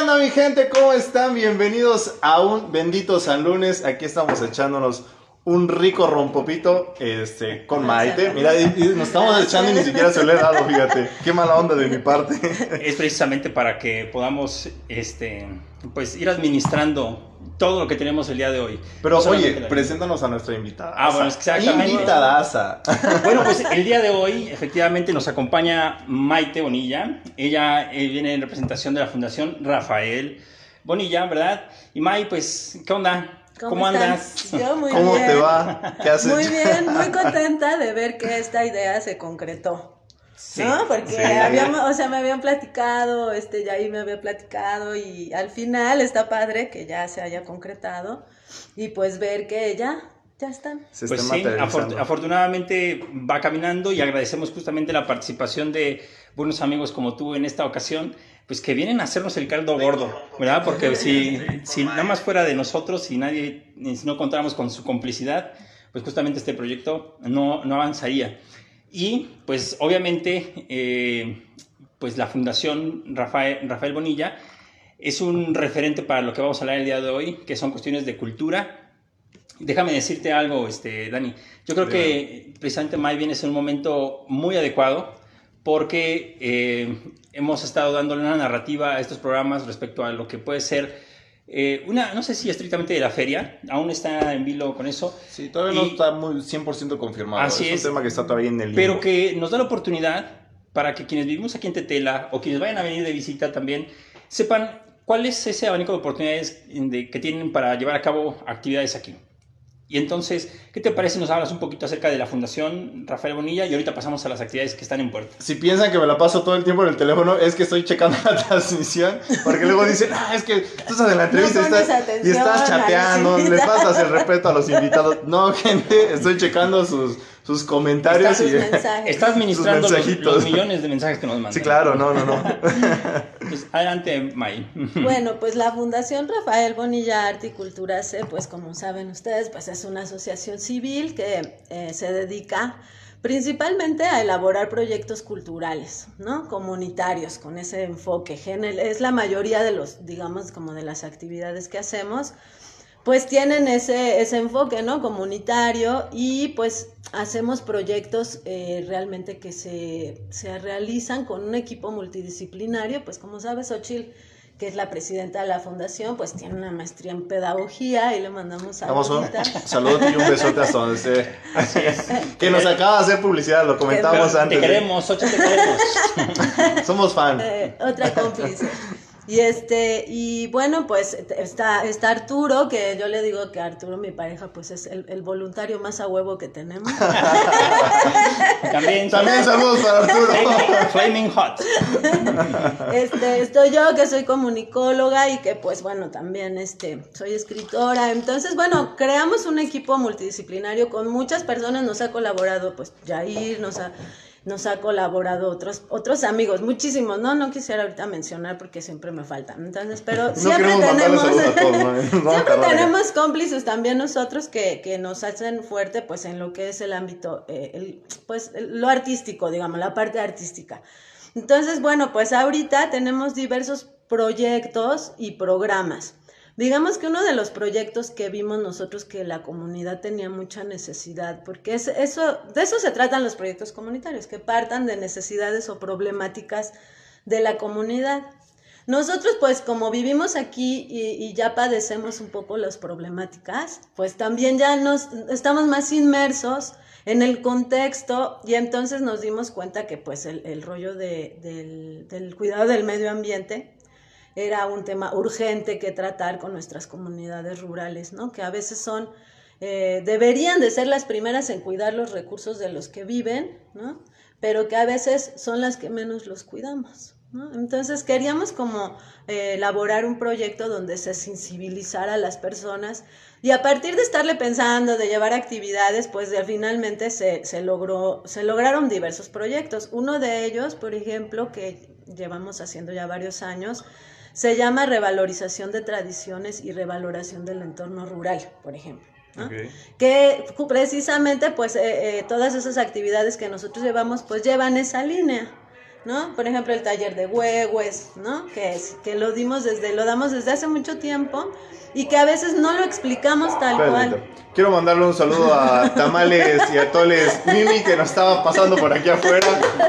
onda mi gente? ¿Cómo están? Bienvenidos a un bendito San Lunes. Aquí estamos echándonos un rico rompopito este, con Maite. Mira, y- y nos estamos echando y ni siquiera se le he dado, fíjate. Qué mala onda de mi parte. Es precisamente para que podamos este, pues, ir administrando todo lo que tenemos el día de hoy. Pero No oye, la- preséntanos a nuestra invitada. Ah, bueno, exactamente. Invitadaza. Bueno, pues el día de hoy efectivamente nos acompaña Maite Bonilla. Ella eh, viene en representación de la Fundación Rafael Bonilla, ¿verdad? Y May, pues, ¿qué onda? ¿Cómo, están? andas? Yo muy ¿Cómo bien. te va? ¿Qué has Muy bien, muy contenta de ver que esta idea se concretó. Sí, ¿No? Porque sí. habíamos, o sea, me habían platicado, este, ya ahí me había platicado y al final está padre que ya se haya concretado y pues ver que ya, ya están. Se Pues está sí, afortunadamente va caminando y agradecemos justamente la participación de buenos amigos como tú en esta ocasión, pues que vienen a hacernos el caldo gordo, ¿verdad? Porque si, si nada más fuera de nosotros y nadie, si no contáramos con su complicidad, pues justamente este proyecto no, no avanzaría. Y pues obviamente, eh, pues la Fundación Rafael, Rafael Bonilla es un referente para lo que vamos a hablar el día de hoy, que son cuestiones de cultura, Déjame decirte algo, este, Dani. Yo creo que precisamente May viene en un momento muy adecuado porque eh, hemos estado dándole una narrativa a estos programas respecto a lo que puede ser eh, una, no sé si estrictamente de la feria, aún está en vilo con eso, Sí, todavía no está muy 100% confirmado. Así es, es. un tema que está todavía en el pero limbo. que nos da la oportunidad para que quienes vivimos aquí en Tetela o quienes vayan a venir de visita también sepan cuál es ese abanico de oportunidades de- que tienen para llevar a cabo actividades aquí. Y entonces, ¿qué te parece si nos hablas un poquito acerca de la Fundación Rafael Bonilla y ahorita pasamos a las actividades que están en puerta? Si piensan que me la paso todo el tiempo en el teléfono, es que estoy checando la transmisión. Porque luego dicen, ah, es que tú estás en la entrevista y pones estás, y estás chateando, los le invitados. pasas el respeto a los invitados. No, gente, estoy checando sus, sus comentarios. Sus y... mensajes. Estás administrando los, millones de mensajes que nos mandan. Sí, claro, no, no, no. Pues, adelante, May. Bueno, pues la Fundación Rafael Bonilla Arte y Cultura C, pues como saben ustedes, pues es una asociación civil que eh, se dedica principalmente a elaborar proyectos culturales, ¿no? Comunitarios, con ese enfoque. Es la mayoría de los, digamos, como de las actividades que hacemos, pues tienen ese, ese enfoque, ¿no? Comunitario y pues hacemos proyectos eh, realmente que se, se realizan con un equipo multidisciplinario, pues como sabes, Ochil, que es la presidenta de la fundación, pues tiene una maestría en pedagogía y le mandamos a Vamos un saludo y un besote hasta donde esté. Que nos acaba de hacer publicidad, lo comentamos Te antes. queremos, Ocho, te queremos. Somos fan. Eh, otra cómplice. Y este, y bueno, pues está, está Arturo, que yo le digo que Arturo, mi pareja, pues es el, el voluntario más a huevo que tenemos. También, También saludos para Arturo. Flaming, Flaming Hot. Este, estoy yo que soy comunicóloga y que pues bueno, también este, soy escritora. Entonces, bueno, creamos un equipo multidisciplinario con muchas personas, nos ha colaborado pues Jair, nos ha, nos ha colaborado otros, otros amigos, muchísimos, ¿no? No quisiera ahorita mencionar porque siempre me faltan. Entonces, pero No siempre tenemos, siempre tenemos cómplices también nosotros que, que nos hacen fuerte pues en lo que es el ámbito, eh, el, pues lo artístico, digamos, la parte artística. Entonces, bueno, pues ahorita tenemos diversos proyectos y programas. Digamos que uno de los proyectos que vimos nosotros que la comunidad tenía mucha necesidad, porque es, eso, de eso se tratan los proyectos comunitarios, que partan de necesidades o problemáticas de la comunidad. Nosotros, pues, como vivimos aquí y, ya padecemos un poco las problemáticas, pues también ya nos estamos más inmersos en el contexto y entonces nos dimos cuenta que, pues, el, rollo de- del, del cuidado del medio ambiente era un tema urgente que tratar con nuestras comunidades rurales, ¿no? Que a veces son, eh, deberían de ser las primeras en cuidar los recursos de los que viven, ¿no? Pero que a veces son las que menos los cuidamos, ¿no? Entonces queríamos como eh, elaborar un proyecto donde se sensibilizara a las personas y a partir de estarle pensando, de llevar actividades, pues de, finalmente se, se, logró, se lograron diversos proyectos. Uno de ellos, por ejemplo, que llevamos haciendo ya varios años, se llama revalorización de tradiciones y revaloración del entorno rural, por ejemplo. Que precisamente pues eh, eh, todas esas actividades que nosotros llevamos pues llevan esa línea. ¿No? Por ejemplo, el taller de huehues, ¿no? Que, es, que lo dimos desde, lo damos desde hace mucho tiempo y que a veces no lo explicamos tal Espérate, cual. Quiero mandarle un saludo a Tamales y a Toles Mimi que nos estaba pasando por aquí afuera.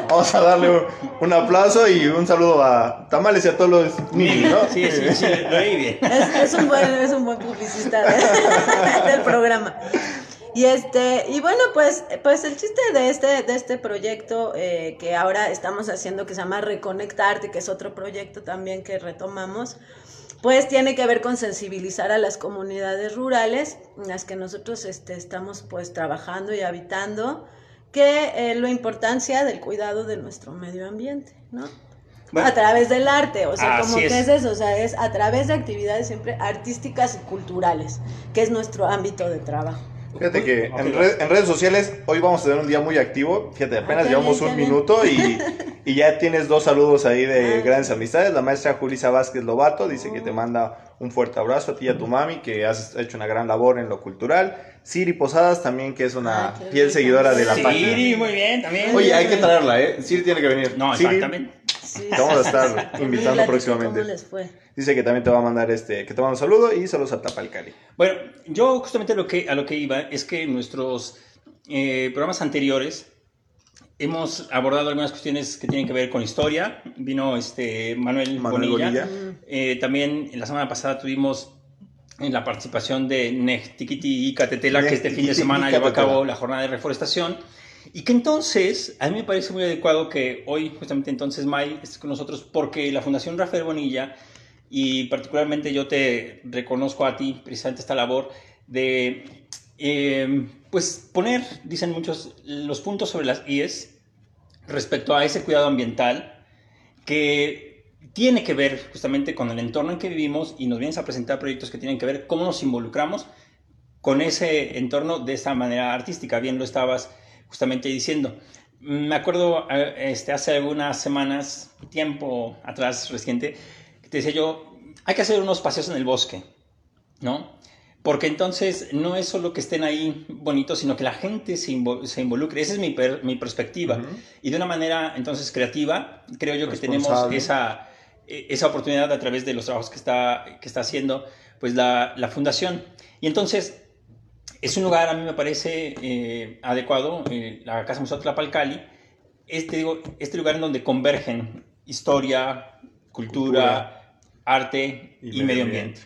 Vamos a darle un, un aplauso y un saludo a Tamales y a Toles Mimi, ¿no? Sí, sí, sí, lo oí bien. Es, es un buen, es un buen publicista de- del programa. Y este, y bueno, pues, pues el chiste de este, de este proyecto eh, que ahora estamos haciendo, que se llama Reconectarte, que es otro proyecto también que retomamos, pues tiene que ver con sensibilizar a las comunidades rurales en las que nosotros este, estamos pues trabajando y habitando, que eh, la importancia del cuidado de nuestro medio ambiente, ¿no? Bueno. a través del arte, o sea, como que es. es eso, o sea, es a través de actividades siempre artísticas y culturales, que es nuestro ámbito de trabajo. Fíjate que en, red- en redes sociales hoy vamos a tener un día muy activo. Fíjate, apenas llevamos bien, un minuto y, y ya tienes dos saludos ahí de Ah. grandes amistades. La maestra Julisa Vázquez Lobato dice que te manda un fuerte abrazo a ti y a tu mami, que has hecho una gran labor en lo cultural. Siri Posadas también, que es una Ah, fiel seguidora de la Sí, página. muy bien, también. Oye, hay que traerla, ¿eh? Siri tiene que venir. No, Siri, exactamente. Sí, Te vamos a estar sí, invitando próximamente. ¿Cómo les fue? Dice que también te va a mandar este, que te manda un saludo y saludos a Tapalcali. Bueno, yo justamente lo que, a lo que iba es que en nuestros eh, programas anteriores hemos abordado algunas cuestiones que tienen que ver con historia. Vino este Manuel, Manuel Bonilla. Bonilla. Eh, también la semana pasada tuvimos en la participación de Nechtiquiti y Catetela, que este fin de semana llevó a cabo la jornada de reforestación. Y que entonces, a mí me parece muy adecuado que hoy, justamente entonces, May esté con nosotros, porque la Fundación Rafael Bonilla, y particularmente yo te reconozco a ti precisamente esta labor de, eh, pues, poner, dicen muchos, los puntos sobre las IES respecto a ese cuidado ambiental que tiene que ver justamente con el entorno en que vivimos y nos vienes a presentar proyectos que tienen que ver cómo nos involucramos con ese entorno de esta manera artística. Bien lo estabas justamente diciendo. Me acuerdo eh, este, hace algunas semanas, tiempo atrás reciente, que te decía yo, hay que hacer unos paseos en el bosque, ¿no? Porque entonces no es solo que estén ahí bonitos, sino que la gente se, invo- se involucre. Esa es mi, per- mi perspectiva. Y de una manera entonces creativa, creo yo que tenemos esa, eh, esa oportunidad a través de los trabajos que está, que está haciendo pues la, la fundación. Y entonces es un lugar, a mí me parece eh, adecuado, eh, la Casa Museo Tlapalcali, este, digo, este lugar en donde convergen historia, cultura, arte y, Y medio medio ambiente.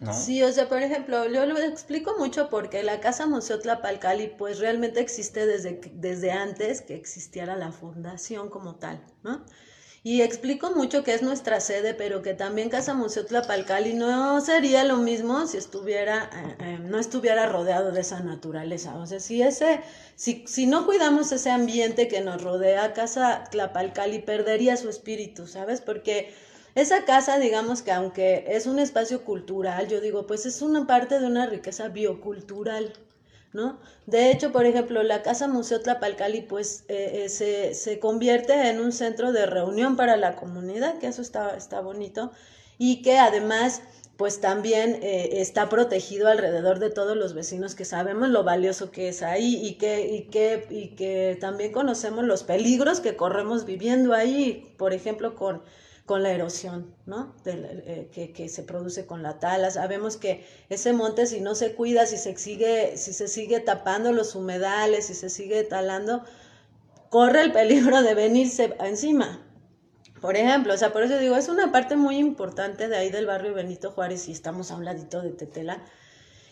¿no? Sí, o sea, por ejemplo, yo lo explico mucho porque la Casa Museo Tlapalcali pues realmente existe desde, desde antes que existiera la fundación como tal, ¿no? Y explico mucho que es nuestra sede, pero que también Casa Museo Tlapalcali no sería lo mismo si estuviera, eh, eh, no estuviera rodeado de esa naturaleza. O sea, si ese, si, si no cuidamos ese ambiente que nos rodea, Casa Tlapalcali perdería su espíritu, ¿sabes? Porque esa casa, digamos que aunque es un espacio cultural, yo digo, pues es una parte de una riqueza biocultural, ¿no? De hecho, por ejemplo, la Casa Museo Tlapalcali, pues eh, eh, se, se convierte en un centro de reunión para la comunidad, que eso está, está bonito, y que además, pues también eh, está protegido alrededor de todos los vecinos que sabemos lo valioso que es ahí y que, y que, y que también conocemos los peligros que corremos viviendo ahí, por ejemplo, con con la erosión, ¿no? Del, eh, que, que se produce con la tala. Sabemos que ese monte, si no se cuida, si se sigue, si se sigue tapando los humedales, si se sigue talando, corre el peligro de venirse encima. Por ejemplo, o sea, por eso digo, es una parte muy importante de ahí del barrio Benito Juárez y estamos a un ladito de Tetela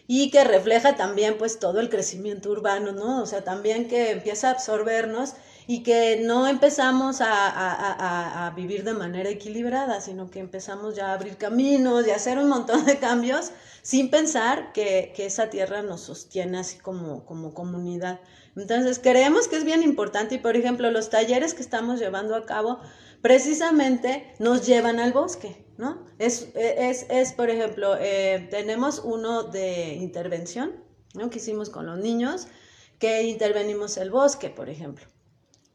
y que refleja también pues todo el crecimiento urbano, ¿no? O sea, también que empieza a absorbernos y que no empezamos a, a, a, a, vivir de manera equilibrada, sino que empezamos ya a abrir caminos y a hacer un montón de cambios sin pensar que, que esa tierra nos sostiene así como, como comunidad. Entonces, creemos que es bien importante y, por ejemplo, los talleres que estamos llevando a cabo precisamente nos llevan al bosque, ¿no? Es, es, es por ejemplo, eh, tenemos uno de intervención, ¿no? Que hicimos con los niños, que intervenimos el bosque, por ejemplo.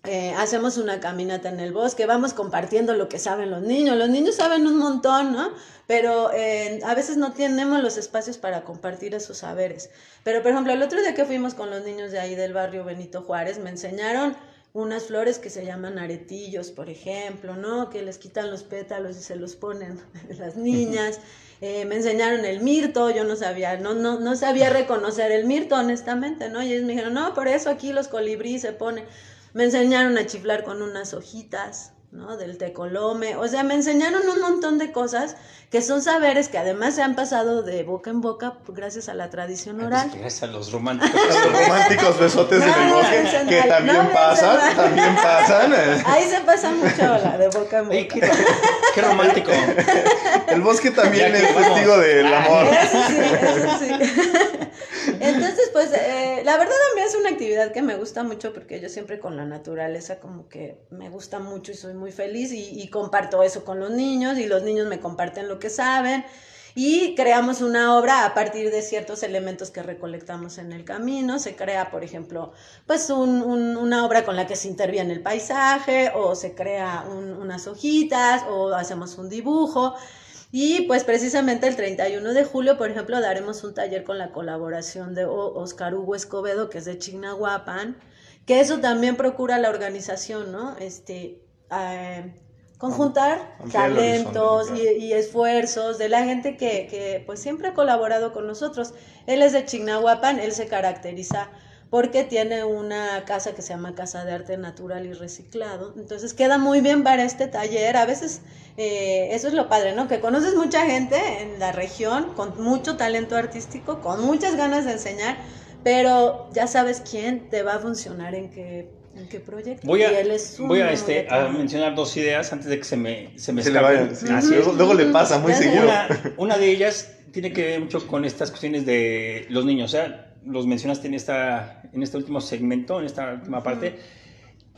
Eh, hacemos una caminata en el bosque, vamos compartiendo lo que saben los niños. Los niños saben un montón, ¿no? Pero eh, a veces no tenemos los espacios para compartir esos saberes. Pero, por ejemplo, el otro día que fuimos con los niños de ahí del barrio Benito Juárez, me enseñaron unas flores que se llaman aretillos, por ejemplo, ¿no? Que les quitan los pétalos y se los ponen las niñas. Eh, me enseñaron el mirto, yo no sabía, no, no, no sabía reconocer el mirto, honestamente, ¿no? Y ellos me dijeron, no, por eso aquí los colibríes se ponen. Me enseñaron a chiflar con unas hojitas, ¿no? Del tecolome. O sea, me enseñaron un montón de cosas que son saberes que además se han pasado de boca en boca gracias a la tradición oral. Gracias a los románticos. Los románticos besotes en el No, bosque, no, no, que también no, pasan, también pasan. Ahí se pasa mucho la de boca en Ey, boca. qué, qué romántico. El bosque también es vamos. testigo del amor. Eso sí, eso sí. Entonces, pues, eh, la verdad a mí es una actividad que me gusta mucho porque yo siempre con la naturaleza como que me gusta mucho y soy muy feliz y, comparto eso con los niños y los niños me comparten lo que saben y creamos una obra a partir de ciertos elementos que recolectamos en el camino. Se crea, por ejemplo, pues un- un- una obra con la que se interviene el paisaje o se crea un- unas hojitas o hacemos un dibujo. Y pues precisamente el 31 de julio, por ejemplo, daremos un taller con la colaboración de Oscar Hugo Escobedo, que es de Chignahuapan, que eso también procura la organización, ¿no? Este, eh, conjuntar talentos y, y esfuerzos de la gente que, que pues siempre ha colaborado con nosotros. Él es de Chignahuapan, él se caracteriza porque tiene una casa que se llama Casa de Arte Natural y Reciclado. Entonces queda muy bien para este taller. A veces eh, eso es lo padre, ¿no? Que conoces mucha gente en la región con mucho talento artístico, con muchas ganas de enseñar, pero ya sabes quién te va a funcionar en qué, en qué proyecto. Voy a, Y él es voy a, este, a mencionar dos ideas antes de que se me, se me Se le escapen. vaya, sí. Así es. luego, luego le pasa muy seguido. Una, una de ellas tiene que ver mucho con estas cuestiones de los niños. O sea, los mencionaste en, esta, en este último segmento, en esta última parte.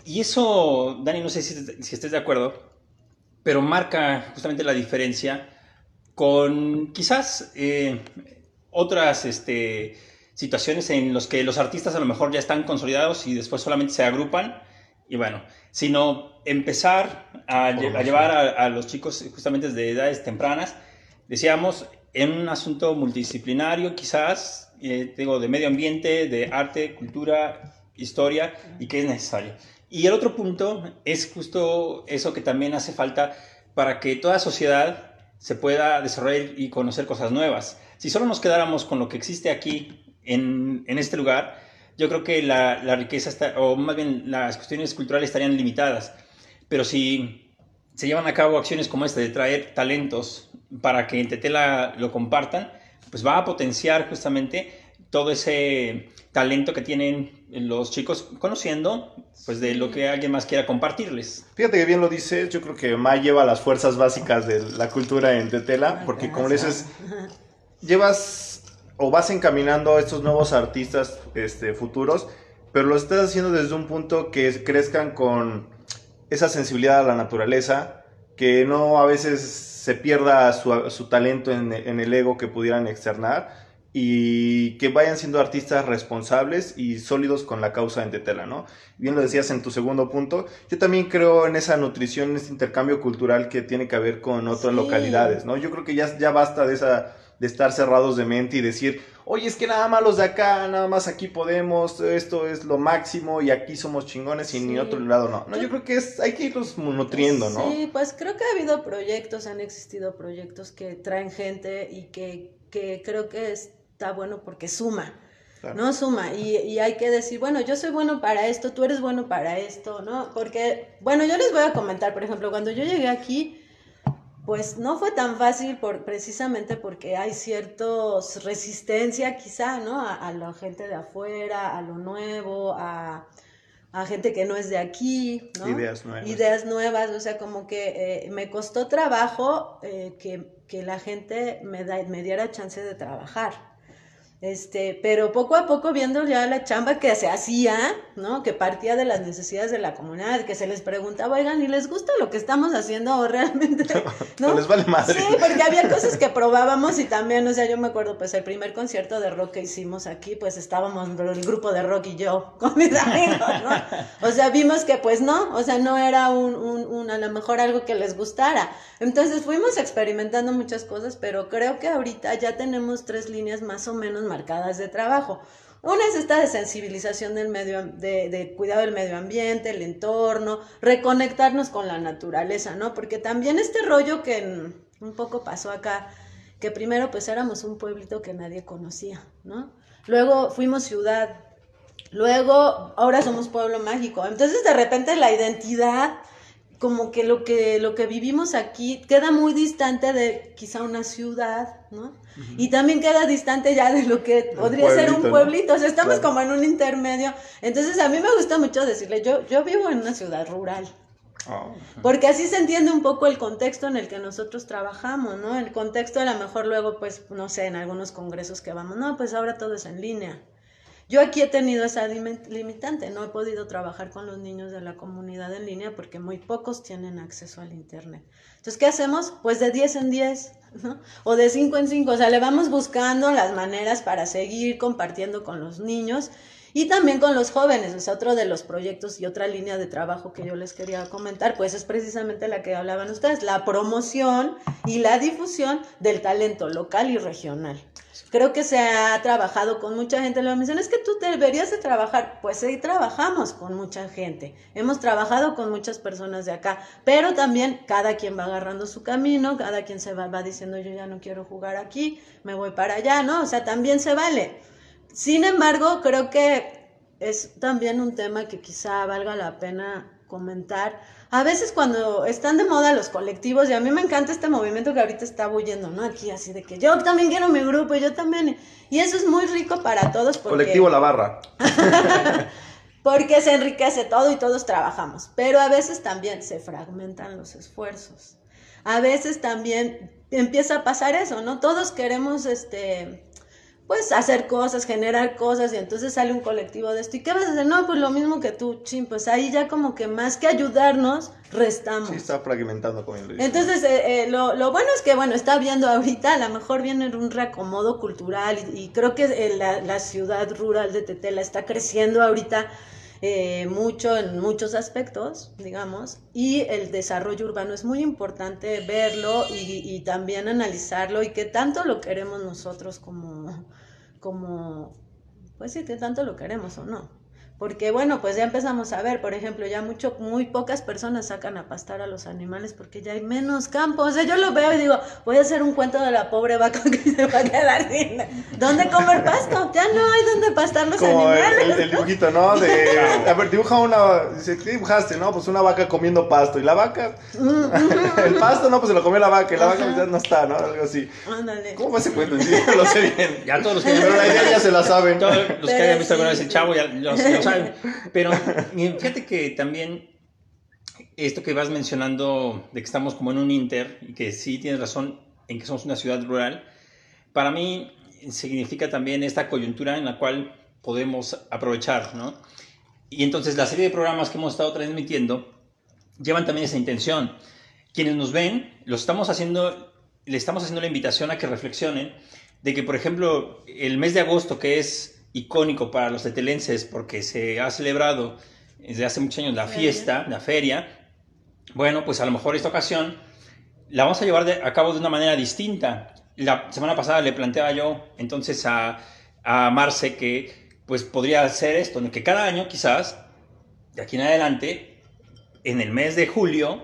Y eso, Dani, no sé si, si estés de acuerdo, pero marca justamente la diferencia con quizás eh, otras este, situaciones en las que los artistas a lo mejor ya están consolidados y después solamente se agrupan. Y bueno, sino empezar a, lle- a llevar a, a los chicos justamente desde edades tempranas, decíamos, en un asunto multidisciplinario quizás, eh, de medio ambiente, de arte, cultura, historia, y que es necesario. Y el otro punto es justo eso que también hace falta para que toda sociedad se pueda desarrollar y conocer cosas nuevas. Si solo nos quedáramos con lo que existe aquí, en, en este lugar, yo creo que la, la riqueza, está, o más bien las cuestiones culturales estarían limitadas. Pero si se llevan a cabo acciones como esta de traer talentos para que en Tetela lo compartan, pues va a potenciar justamente todo ese talento que tienen los chicos conociendo, pues de lo que alguien más quiera compartirles. Fíjate que bien lo dices, yo creo que May lleva las fuerzas básicas de la cultura en Tetela, porque como le dices, llevas o vas encaminando a estos nuevos artistas este, futuros, pero lo estás haciendo desde un punto que crezcan con esa sensibilidad a la naturaleza, que no a veces se pierda su, su talento en, en el ego que pudieran externar y que vayan siendo artistas responsables y sólidos con la causa en Tetela, ¿no? Bien lo decías en tu segundo punto, yo también creo en esa nutrición, en ese intercambio cultural que tiene que ver con otras Sí. localidades, ¿no? Yo creo que ya, ya basta de esa de estar cerrados de mente y decir, oye, es que nada más los de acá, nada más aquí podemos, esto es lo máximo y aquí somos chingones y ni Sí. otro lado no. No, yo creo que es, hay que irlos nutriendo, ¿no? Sí, pues creo que ha habido proyectos, han existido proyectos que traen gente y que, que creo que está bueno porque suma. Claro. No suma, y, y hay que decir, bueno, yo soy bueno para esto, tú eres bueno para esto, ¿no? Porque, bueno, yo les voy a comentar, por ejemplo, cuando yo llegué aquí, pues no fue tan fácil por, precisamente porque hay ciertos resistencia quizá, ¿no? A, a la gente de afuera, a lo nuevo, a, a gente que no es de aquí, ¿no? Ideas nuevas. Ideas nuevas, o sea, como que eh, me costó trabajo eh, que, que la gente me, da, me diera chance de trabajar. Este, pero poco a poco viendo ya la chamba que se hacía, ¿no? Que partía de las necesidades de la comunidad, que se les preguntaba, oigan, ¿y les gusta lo que estamos haciendo o realmente? No les vale madre. Sí, porque había cosas que probábamos y también, o sea, yo me acuerdo, pues el primer concierto de rock que hicimos aquí, pues estábamos el grupo de rock y yo con mis amigos, ¿no? O sea, vimos que pues no, o sea, no era un, un, un, a lo mejor algo que les gustara. Entonces fuimos experimentando muchas cosas, pero creo que ahorita ya tenemos tres líneas más o menos marcadas de trabajo. Una es esta de sensibilización del medio, de, cuidado del medio ambiente, el entorno, reconectarnos con la naturaleza, ¿no? Porque también este rollo que un poco pasó acá, que primero pues éramos un pueblito que nadie conocía, ¿no? Luego fuimos ciudad, luego ahora somos pueblo mágico. Entonces de repente la identidad como que lo que lo que vivimos aquí queda muy distante de quizá una ciudad, ¿no? Y también queda distante ya de lo que podría ser un pueblito, o sea, estamos como en un intermedio. Entonces a mí me gusta mucho decirle, yo yo vivo en una ciudad rural. Oh, Porque así se entiende un poco el contexto en el que nosotros trabajamos, ¿no? El contexto a lo mejor luego, pues, no sé, en algunos congresos que vamos, no, pues ahora todo es en línea. Yo aquí he tenido esa limitante, no he podido trabajar con los niños de la comunidad en línea porque muy pocos tienen acceso al Internet. Entonces, ¿qué hacemos? Pues de 10 en 10, ¿no? O de 5 en 5, o sea, le vamos buscando las maneras para seguir compartiendo con los niños y también con los jóvenes, o sea, otro de los proyectos y otra línea de trabajo que yo les quería comentar, pues es precisamente la que hablaban ustedes, la promoción y la difusión del talento local y regional. Creo que se ha trabajado con mucha gente. Lo me dicen, es que tú deberías de trabajar. Pues sí, trabajamos con mucha gente. Hemos trabajado con muchas personas de acá. Pero también cada quien va agarrando su camino, cada quien se va, va diciendo, yo ya no quiero jugar aquí, me voy para allá, ¿no? O sea, también se vale. Sin embargo, creo que es también un tema que quizá valga la pena comentar a veces cuando están de moda los colectivos, y a mí me encanta este movimiento que ahorita está huyendo, ¿no? Aquí así de que yo también quiero mi grupo, yo también. Y eso es muy rico para todos. Porque... Colectivo La Barra. porque se enriquece todo y todos trabajamos. Pero a veces también se fragmentan los esfuerzos. A veces también empieza a pasar eso, ¿no? Todos queremos, este, pues hacer cosas, generar cosas y entonces sale un colectivo de esto. ¿Y qué vas a hacer? No, pues lo mismo que tú, ching, pues ahí ya como que más que ayudarnos, restamos. Sí, está fragmentando como Entonces, eh, eh, lo, lo, bueno es que, bueno, está viendo ahorita, a lo mejor viene un reacomodo cultural y, creo que eh, la, la, ciudad rural de Tetela está creciendo ahorita mucho en muchos aspectos, digamos, y el desarrollo urbano es muy importante verlo y, y también analizarlo y qué tanto lo queremos nosotros como como, pues que tanto lo queremos o no. Porque bueno, pues ya empezamos a ver, por ejemplo, ya mucho, muy pocas personas sacan a pastar a los animales porque ya hay menos campo. O sea, yo lo veo y digo, voy a hacer un cuento de la pobre vaca que se va a quedar sin dónde comer pasto. Ya no hay dónde pastar los animales. El, el, dibujito, ¿no? De, a ver, dibuja una, dice, ¿qué dibujaste? No, pues una vaca comiendo pasto. Y la vaca, el pasto, no, pues se lo comió la vaca. Y la vaca ya no está, ¿no? Algo así. Ándale. ¿Cómo fue ese cuento? Sí, lo sé bien. Ya todos los que Pero la idea ya se la saben. Todos los que hayan visto alguna vez el chavo ya saben. Pero fíjate que también esto que vas mencionando de que estamos como en un inter y que sí tienes razón en que somos una ciudad rural, para mí significa también esta coyuntura en la cual podemos aprovechar, ¿no? Y entonces la serie de programas que hemos estado transmitiendo llevan también esa intención. Quienes nos ven, los estamos haciendo, le estamos haciendo la invitación a que reflexionen de que, por ejemplo, el mes de agosto, que es icónico para los tetelenses porque se ha celebrado desde hace muchos años la fiesta, la feria. Bueno, pues a lo mejor esta ocasión la vamos a llevar a cabo de una manera distinta. La semana pasada le planteaba yo entonces a, a Marce que pues podría ser esto, que cada año quizás, de aquí en adelante, en el mes de julio,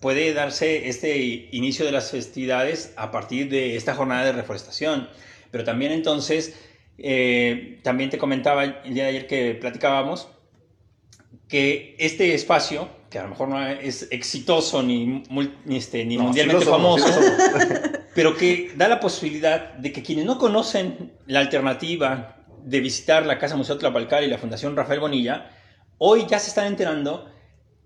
puede darse este inicio de las festividades a partir de esta jornada de reforestación. Pero también entonces eh, también te comentaba el día de ayer que platicábamos que este espacio, que a lo mejor no es exitoso ni, este, ni mundialmente famoso, pero que da la posibilidad de que quienes no conocen la alternativa de visitar la Casa Museo Tlapalcar y la Fundación Rafael Bonilla, hoy ya se están enterando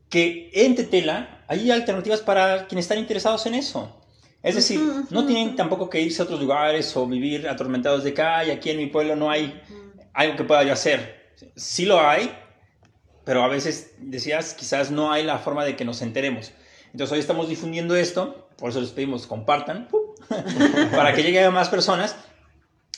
que en Tetela hay alternativas para quienes están interesados en eso. Es decir, no tienen tampoco que irse a otros lugares o vivir atormentados de calle. Aquí en mi pueblo no hay algo que pueda yo hacer. Sí lo hay, pero a veces decías, quizás no hay la forma de que nos enteremos. Entonces hoy estamos difundiendo esto, por eso les pedimos compartan, para que llegue a más personas.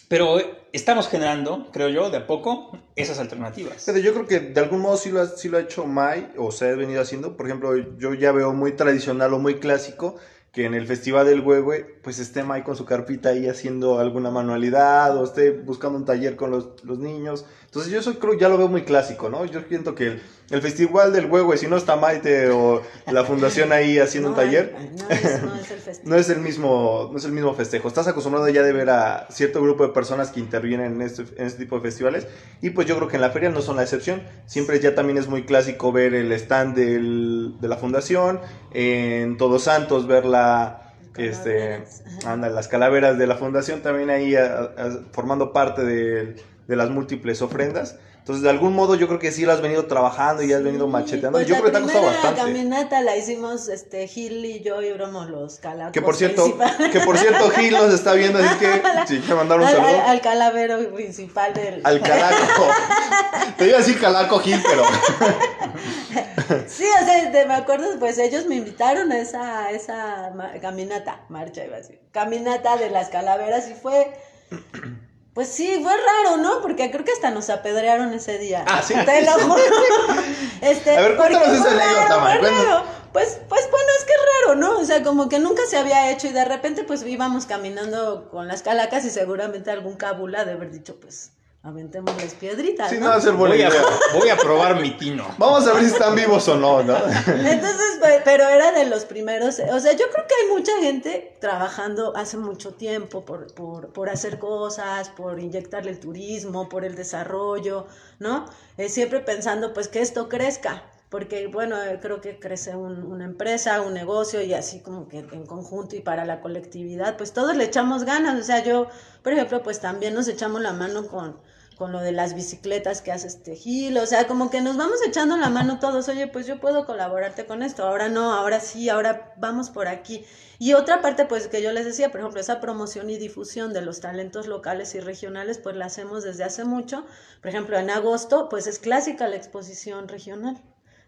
Pero estamos generando, creo yo, de a poco esas alternativas. Pero yo creo que de algún modo sí lo, ha, sí lo ha hecho Mai, o se ha venido haciendo. Por ejemplo, yo ya veo muy tradicional o muy clásico que en el Festival del Huehue, pues esté Mike con su carpita ahí haciendo alguna manualidad o esté buscando un taller con los, los niños. Entonces yo eso creo ya lo veo muy clásico, ¿no? Yo siento que el, el Festival del Huehue, si no está Maite o la fundación ahí haciendo un taller, No es, no es el festival. no es el mismo, no es el mismo festejo. Estás acostumbrado ya de ver a cierto grupo de personas que intervienen en este, en este tipo de festivales. Y pues yo creo que en la feria no son la excepción. Siempre ya también es muy clásico ver el stand del- de la fundación. En Todos Santos ver la, este, anda, las calaveras de la fundación también ahí a- a- formando parte de, de las múltiples ofrendas. Entonces, de algún modo, yo creo que sí lo has venido trabajando y has venido Sí, macheteando. pues yo la creo que te ha costado bastante. caminata la hicimos este Gil y yo y éramos los calacos Que por cierto, que por cierto Gil nos está viendo, así que sí, que mandar un al, saludo. al- al calavero principal del Al calaco. Te iba a decir calaco Gil, pero. Sí, o sea, de- me acuerdo, pues ellos me invitaron a esa, a esa ma- caminata, marcha iba a decir, caminata de las calaveras y fue, pues sí, fue raro, ¿no? Porque creo que hasta nos apedrearon ese día. Ah, ¿sí? Te lo juro. Este, A ver, cuéntanos esa anécdota, Mar. Pues, pues bueno, es que es raro, ¿no? O sea, como que nunca se había hecho y de repente pues íbamos caminando con las calacas y seguramente algún cabula de haber dicho, pues, aventemos las piedritas, Sí, ¿no? no va a ser buena Voy a, idea. voy a probar mi tino. Vamos a ver si están vivos o no, ¿no? Entonces, pe- pero era de los primeros, o sea, yo creo que hay mucha gente trabajando hace mucho tiempo por, por, por hacer cosas, por inyectarle el turismo, por el desarrollo, ¿no? Eh, siempre pensando pues que esto crezca, porque bueno, eh, creo que crece un- una empresa, un negocio y así como que en conjunto y para la colectividad, pues todos le echamos ganas, o sea, yo, por ejemplo, pues también nos echamos la mano con con lo de las bicicletas que hace este Gil, o sea, como que nos vamos echando la mano todos, oye, pues yo puedo colaborarte con esto, ahora no, ahora sí, ahora vamos por aquí. Y otra parte, pues que yo les decía, por ejemplo, esa promoción y difusión de los talentos locales y regionales, pues la hacemos desde hace mucho. Por ejemplo, en agosto, pues es clásica la exposición regional,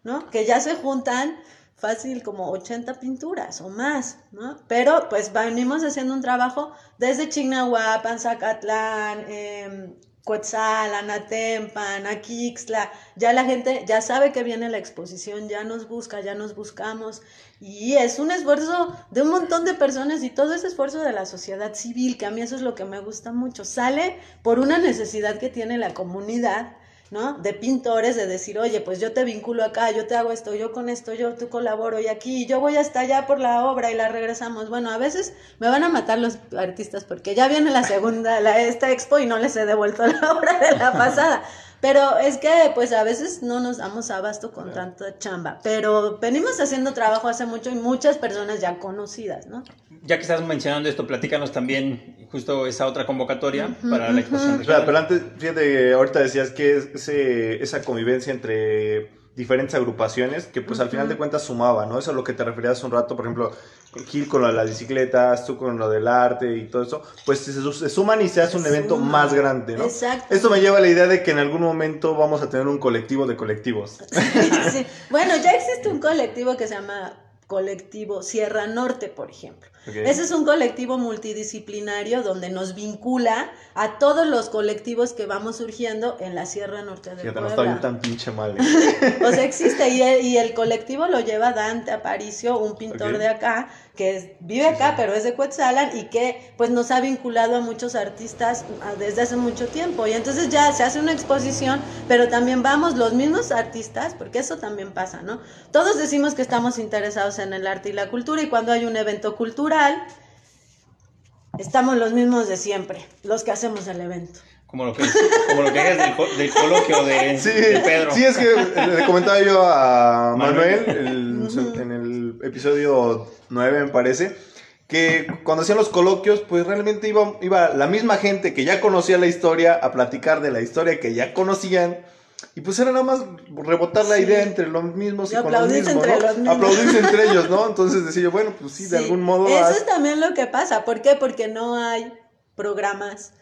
¿no? Que ya se juntan fácil como 80 pinturas o más, ¿no? Pero pues venimos haciendo un trabajo desde Chignahuapan, Zacatlán, eh, Coetzal, Anatempan, Aquixtla, ya la gente ya sabe que viene la exposición, ya nos busca, ya nos buscamos. Y es un esfuerzo de un montón de personas y todo ese esfuerzo de la sociedad civil, que a mí eso es lo que me gusta mucho, sale por una necesidad que tiene la comunidad ¿no? De pintores, de decir, oye, pues yo te vinculo acá, yo te hago esto, yo con esto, yo te colaboro y aquí, yo voy hasta allá por la obra y la regresamos. Bueno, a veces me van a matar los artistas porque ya viene la segunda, la, esta expo y no les he devuelto la obra de la pasada. Pero es que, pues a veces no nos damos abasto con tanta chamba. Pero venimos haciendo trabajo hace mucho y muchas personas ya conocidas, ¿no? Ya que estás mencionando esto, platícanos también justo esa otra convocatoria para la exposición pero antes, fíjate, ahorita decías que es ese, esa convivencia entre diferentes agrupaciones que pues al final de cuentas sumaba, ¿no? Eso es a lo que te referías hace un rato, por ejemplo, Gil con lo de las bicicletas, tú con lo del arte y todo eso, pues se, se suman y se hace un Se evento más grande, ¿no? Exacto. Esto me lleva a la idea de que en algún momento vamos a tener un colectivo de colectivos. Sí. Bueno, ya existe un colectivo que se llama colectivo Sierra Norte, por ejemplo. Ok. Ese es un colectivo multidisciplinario donde nos vincula a todos los colectivos que vamos surgiendo en la Sierra Norte de Fíjate, no Puebla. estoy tan pinche mal. ¿eh? O sea, existe y el, y el colectivo lo lleva Dante Aparicio, un pintor Ok. de acá, que vive acá, pero es de Cuetzalan y que pues nos ha vinculado a muchos artistas desde hace mucho tiempo. Y entonces ya se hace una exposición, pero también vamos los mismos artistas, porque eso también pasa, ¿no? Todos decimos que estamos interesados en el arte y la cultura y cuando hay un evento cultural, estamos los mismos de siempre, los que hacemos el evento. Como lo que, como lo que es del, co- del coloquio de, Sí, de Pedro. sí, es que le comentaba yo a Manuel. Manuel el- en el episodio 9, me parece, que cuando hacían los coloquios, pues realmente iba, iba la misma gente que ya conocía la historia a platicar de la historia que ya conocían. Y pues era nada más rebotar la Sí. idea entre los mismos y, Y con los mismos, entre ¿no? los mismos. Aplaudirse entre ellos, ¿no? Entonces decía yo, bueno, pues sí, de algún modo. Eso es también lo que pasa. ¿Por qué? Porque no hay programas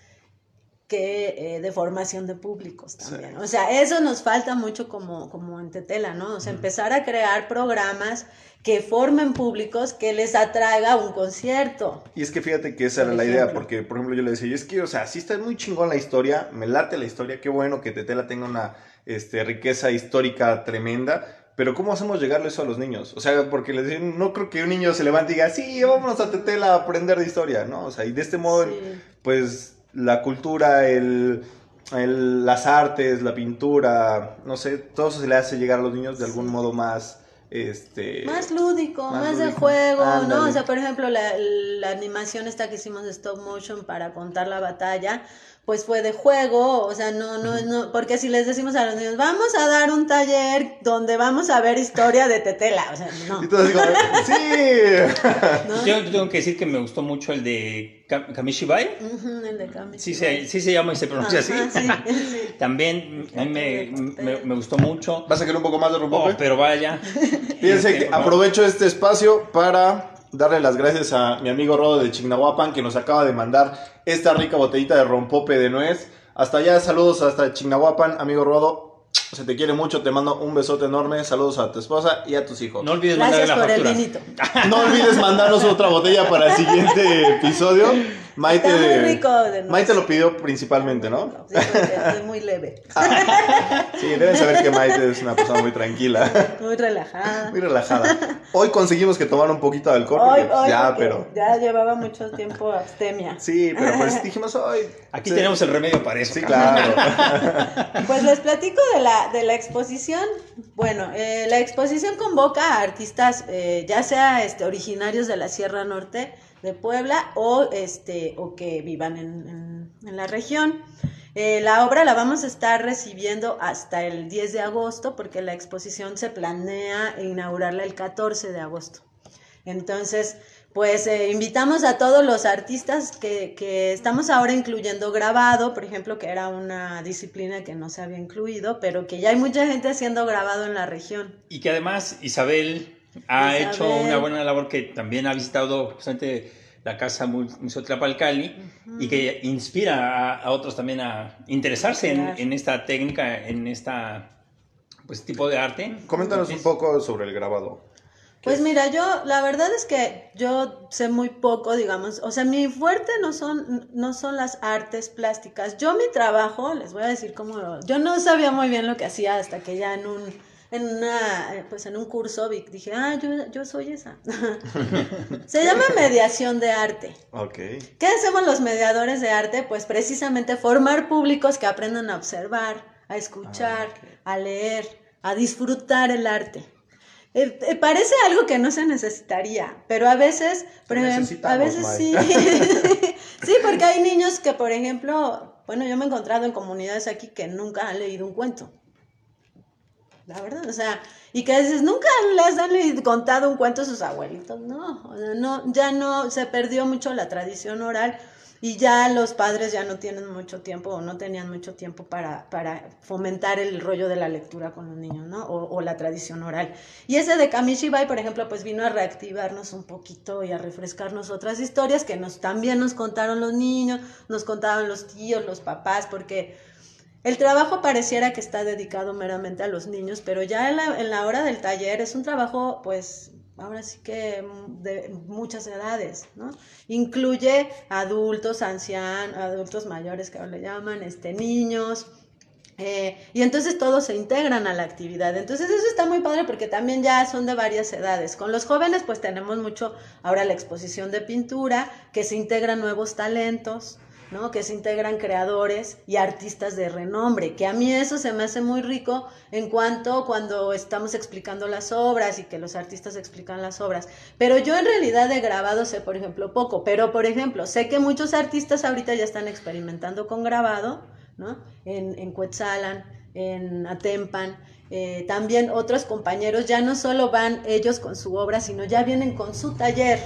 que eh, de formación de públicos también. O sea, eso nos falta mucho como, como en Tetela, ¿no? O sea, empezar a crear programas que formen públicos que les atraiga un concierto. Y es que fíjate que esa Por era la idea, porque por ejemplo yo le decía, yo es que, o sea, sí está muy chingón la historia, me late la historia, qué bueno que Tetela tenga una este, riqueza histórica tremenda, Pero ¿cómo hacemos llegarle eso a los niños? O sea, porque les dicen, no creo que un niño se levante y diga, sí, vámonos a Tetela a aprender de historia, ¿no? O sea, y de este modo, Sí. pues la cultura, el, el- las artes, la pintura, no sé, todo eso se le hace llegar a los niños de algún modo más, este... Más lúdico, Más más, de juego, ¿no? O sea, por ejemplo, la, la animación esta que hicimos de stop motion para contar la batalla, pues fue de juego, o sea, no, no, no, porque si les decimos a los niños, vamos a dar un taller donde vamos a ver historia de Tetela, o sea, no. Y todos así como, sí. ¿no? Yo tengo que decir que me gustó mucho el de Ka- Kamishibai. Ujú, el de Kami. Sí se, sí se llama y se pronuncia así. Sí, sí. También a mí me, me, me gustó mucho. ¿Vas a querer un poco más de Oh, rompope? pero vaya. Fíjense Este, que favor. aprovecho este espacio para darle las gracias a mi amigo Rodo de Chignahuapan que nos acaba de mandar esta rica botellita de rompope de nuez. Hasta allá, saludos hasta Chignahuapan, amigo Rodo. Se te quiere mucho, te mando un besote enorme. Saludos a tu esposa y a tus hijos. No olvides mandar Gracias la por el factura. vinito. No olvides mandarnos otra botella para el siguiente episodio. Maite, Está muy rico de. Maite lo pidió principalmente, ¿no? Sí, porque es muy leve, Sí, deben saber que Maite es una persona muy tranquila, muy relajada. muy relajada. Hoy conseguimos que tomara un poquito de alcohol, Hoy, porque, pues, hoy, ya, pero... ya llevaba mucho tiempo abstemia. Sí, pero pues dijimos hoy. Aquí sí, tenemos el remedio para eso. Sí, claro. Pues les platico de la, de la exposición. Bueno, eh, la exposición convoca a artistas, eh, ya sea este, originarios de la Sierra Norte de Puebla o, este, o que vivan en, en- la región. Eh, la obra la vamos a estar recibiendo hasta el 10 de agosto porque la exposición se planea inaugurarla el 14 de agosto. Entonces, pues eh, invitamos a todos los artistas que, que estamos ahora incluyendo grabado, por ejemplo, que era una disciplina que no se había incluido, pero que ya hay mucha gente haciendo grabado en la región. Y que además Isabel ha Isabel. hecho una buena labor que también ha visitado justamente la casa Mu- Museo Tlapalcali y que inspira a, a otros también a interesarse en, en esta técnica, en esta pues tipo de arte. Coméntanos un Es- poco sobre el grabado. Pues mira, yo la verdad es que yo sé muy poco, digamos, o sea, mi fuerte no son no son las artes plásticas. Yo mi trabajo, les voy a decir cómo yo no sabía muy bien lo que hacía hasta que ya en un en una eh, pues en un curso vi- dije, "Ah, yo yo soy esa." Se llama mediación de arte. Ok. ¿Qué hacemos los mediadores de arte? Pues precisamente formar públicos que aprendan a observar, a escuchar, a leer, a disfrutar el arte. Eh, eh, parece algo que no se necesitaría, pero a veces, a veces sí. sí, porque hay niños que, por ejemplo, bueno, yo me he encontrado en comunidades aquí que nunca han leído un cuento. La verdad, o sea, y que dices, nunca les han contado un cuento a sus abuelitos, no, o sea, no, ya no, se perdió mucho la tradición oral y ya los padres ya no tienen mucho tiempo o no tenían mucho tiempo para, para fomentar el rollo de la lectura con los niños, ¿no? O, o la tradición oral. Y ese de Kamishibai, por ejemplo, pues vino a reactivarnos un poquito y a refrescarnos otras historias que nos también nos contaron los niños, nos contaban los tíos, los papás, porque el trabajo pareciera que está dedicado meramente a los niños, pero ya en la, en la hora del taller es un trabajo, pues, ahora sí que de muchas edades, ¿no? Incluye adultos, ancianos, adultos mayores que ahora le llaman, este, niños, eh, y entonces todos se integran a la actividad. Entonces eso está muy padre porque también ya son de varias edades. Con los jóvenes pues tenemos mucho ahora la exposición de pintura, que se integran nuevos talentos. ¿No? que se integran creadores y artistas de renombre, que a mí eso se me hace muy rico en cuanto cuando estamos explicando las obras y que los artistas explican las obras. Pero yo en realidad de grabado sé, por ejemplo, poco, pero por ejemplo, sé que muchos artistas ahorita ya están experimentando con grabado, ¿no? En, en Cuetzalan, en Atempan, eh, también otros compañeros ya no solo van ellos con su obra, sino ya vienen con su taller.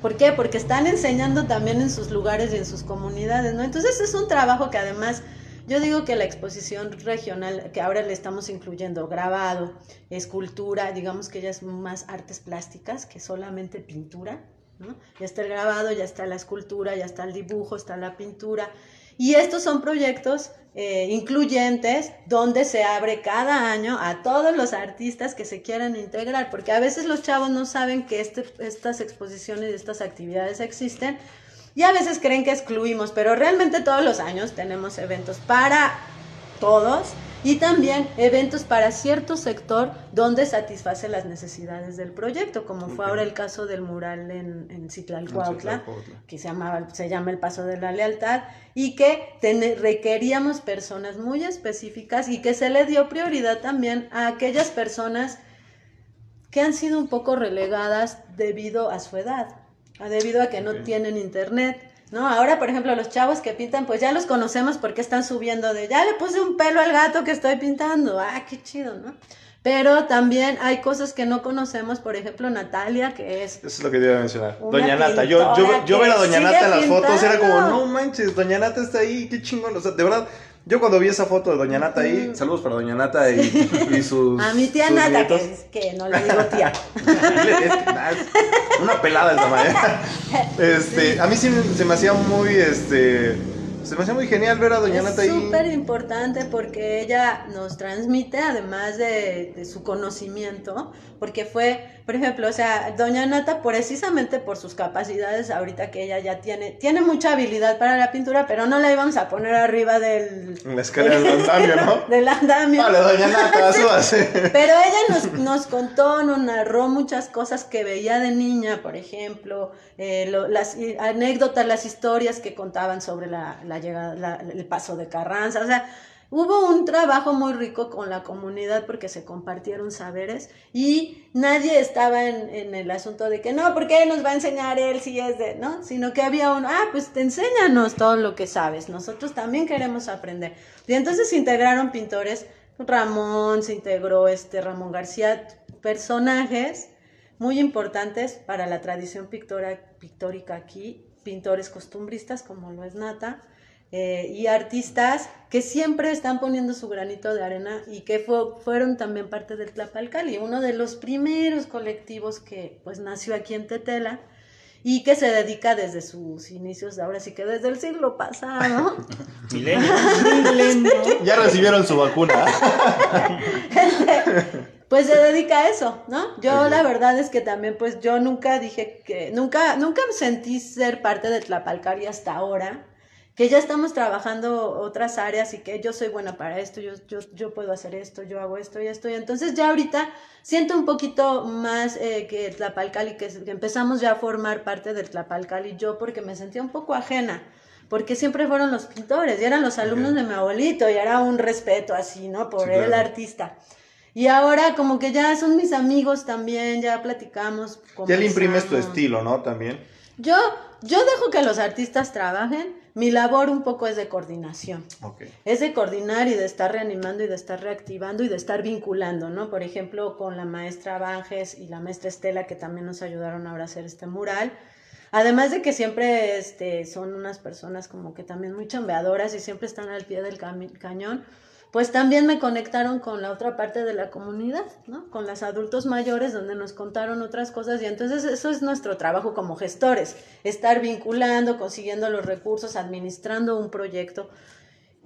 ¿Por qué? Porque están enseñando también en sus lugares y en sus comunidades, ¿no? Entonces es un trabajo que además yo digo que la exposición regional, que ahora le estamos incluyendo grabado, escultura, digamos que ya es más artes plásticas que solamente pintura, ¿no? Ya está el grabado, ya está la escultura, ya está el dibujo, está la pintura. Y estos son proyectos eh, incluyentes donde se abre cada año a todos los artistas que se quieran integrar, porque a veces los chavos no saben que este, estas exposiciones y estas actividades existen y a veces creen que excluimos, pero realmente todos los años tenemos eventos para todos y también eventos para cierto sector donde satisface las necesidades del proyecto, como fue ahora el caso del mural en, en que se, llamaba, se llama El Paso de la Lealtad, y que requeríamos personas muy específicas y que se le dio prioridad también a aquellas personas que han sido un poco relegadas debido a su edad, debido a que no tienen internet, ¿no? Ahora, por ejemplo, los chavos que pintan, pues ya los conocemos porque están subiendo de, ya le puse un pelo al gato que estoy pintando, ah, qué chido, ¿no? Pero también hay cosas que no conocemos, por ejemplo, Natalia, que es... Eso es lo que te iba a mencionar. Doña Nata, yo, yo, yo ver a Doña Nata en las fotos era como, no manches, Doña Nata está ahí, qué chingón, o sea, de verdad... Yo cuando vi esa foto de Doña Nata ahí, saludos para Doña Nata y, y sus. A mi tía Nata, que, que, no le digo tía. una pelada esa manera. Este, a mí sí se me hacía muy, este se me hace muy genial ver a Doña Nata ahí. Es súper importante porque ella nos transmite, además de, su conocimiento, porque fue, por ejemplo, o sea, Doña Nata, precisamente por sus capacidades, ahorita que ella ya tiene, tiene mucha habilidad para la pintura, pero no la íbamos a poner arriba del. En la escalera del andamio, ¿no? del andamio. Vale, Doña Nata, hace. Pero ella nos, nos contó, nos narró muchas cosas que veía de niña, por ejemplo, eh, las anécdotas, las historias que contaban sobre la, la llegada, el paso de Carranza, o sea, hubo un trabajo muy rico con la comunidad porque se compartieron saberes y nadie estaba en, el asunto de que no, porque nos va a enseñar él si es de, ¿no? Sino que había uno, ah, pues te enséñanos todo lo que sabes, nosotros también queremos aprender. Y entonces se integraron pintores, Ramón se integró, este Ramón García, personajes muy importantes para la tradición pictórica aquí, pintores costumbristas como lo es Nata, eh, y artistas que siempre están poniendo su granito de arena y que fueron también parte del Tlapalcali, uno de los primeros colectivos que pues nació aquí en Tetela y que se dedica desde sus inicios, ahora sí que desde el siglo pasado. ya recibieron su vacuna. pues se dedica a eso, ¿no? Yo la verdad es que también, pues yo nunca dije que, nunca, nunca me sentí ser parte de Tlapalcari hasta ahora, que ya estamos trabajando otras áreas y que yo soy buena para esto, yo, yo, yo puedo hacer esto, yo hago esto y esto, y entonces ya ahorita siento un poquito más eh, que Tlapalcali, que, que empezamos ya a formar parte del Tlapalcali yo porque me sentía un poco ajena porque siempre fueron los pintores y eran los alumnos de mi abuelito y era un respeto así, ¿no? Por el artista. Y ahora como que ya son mis amigos también, ya platicamos. Ya le imprimes tu estilo, ¿no? También. Yo, yo dejo que los artistas trabajen. Mi labor un poco es de coordinación. Okay. Es de coordinar y de estar reanimando y de estar reactivando y de estar vinculando, ¿no? Por ejemplo, con la maestra Banges y la maestra Estela, que también nos ayudaron ahora a hacer este mural. Además de que siempre este, son unas personas como que también muy chambeadoras y siempre están al pie del cañón pues también me conectaron con la otra parte de la comunidad, ¿no? Con los adultos mayores donde nos contaron otras cosas y entonces eso es nuestro trabajo como gestores, estar vinculando, consiguiendo los recursos, administrando un proyecto.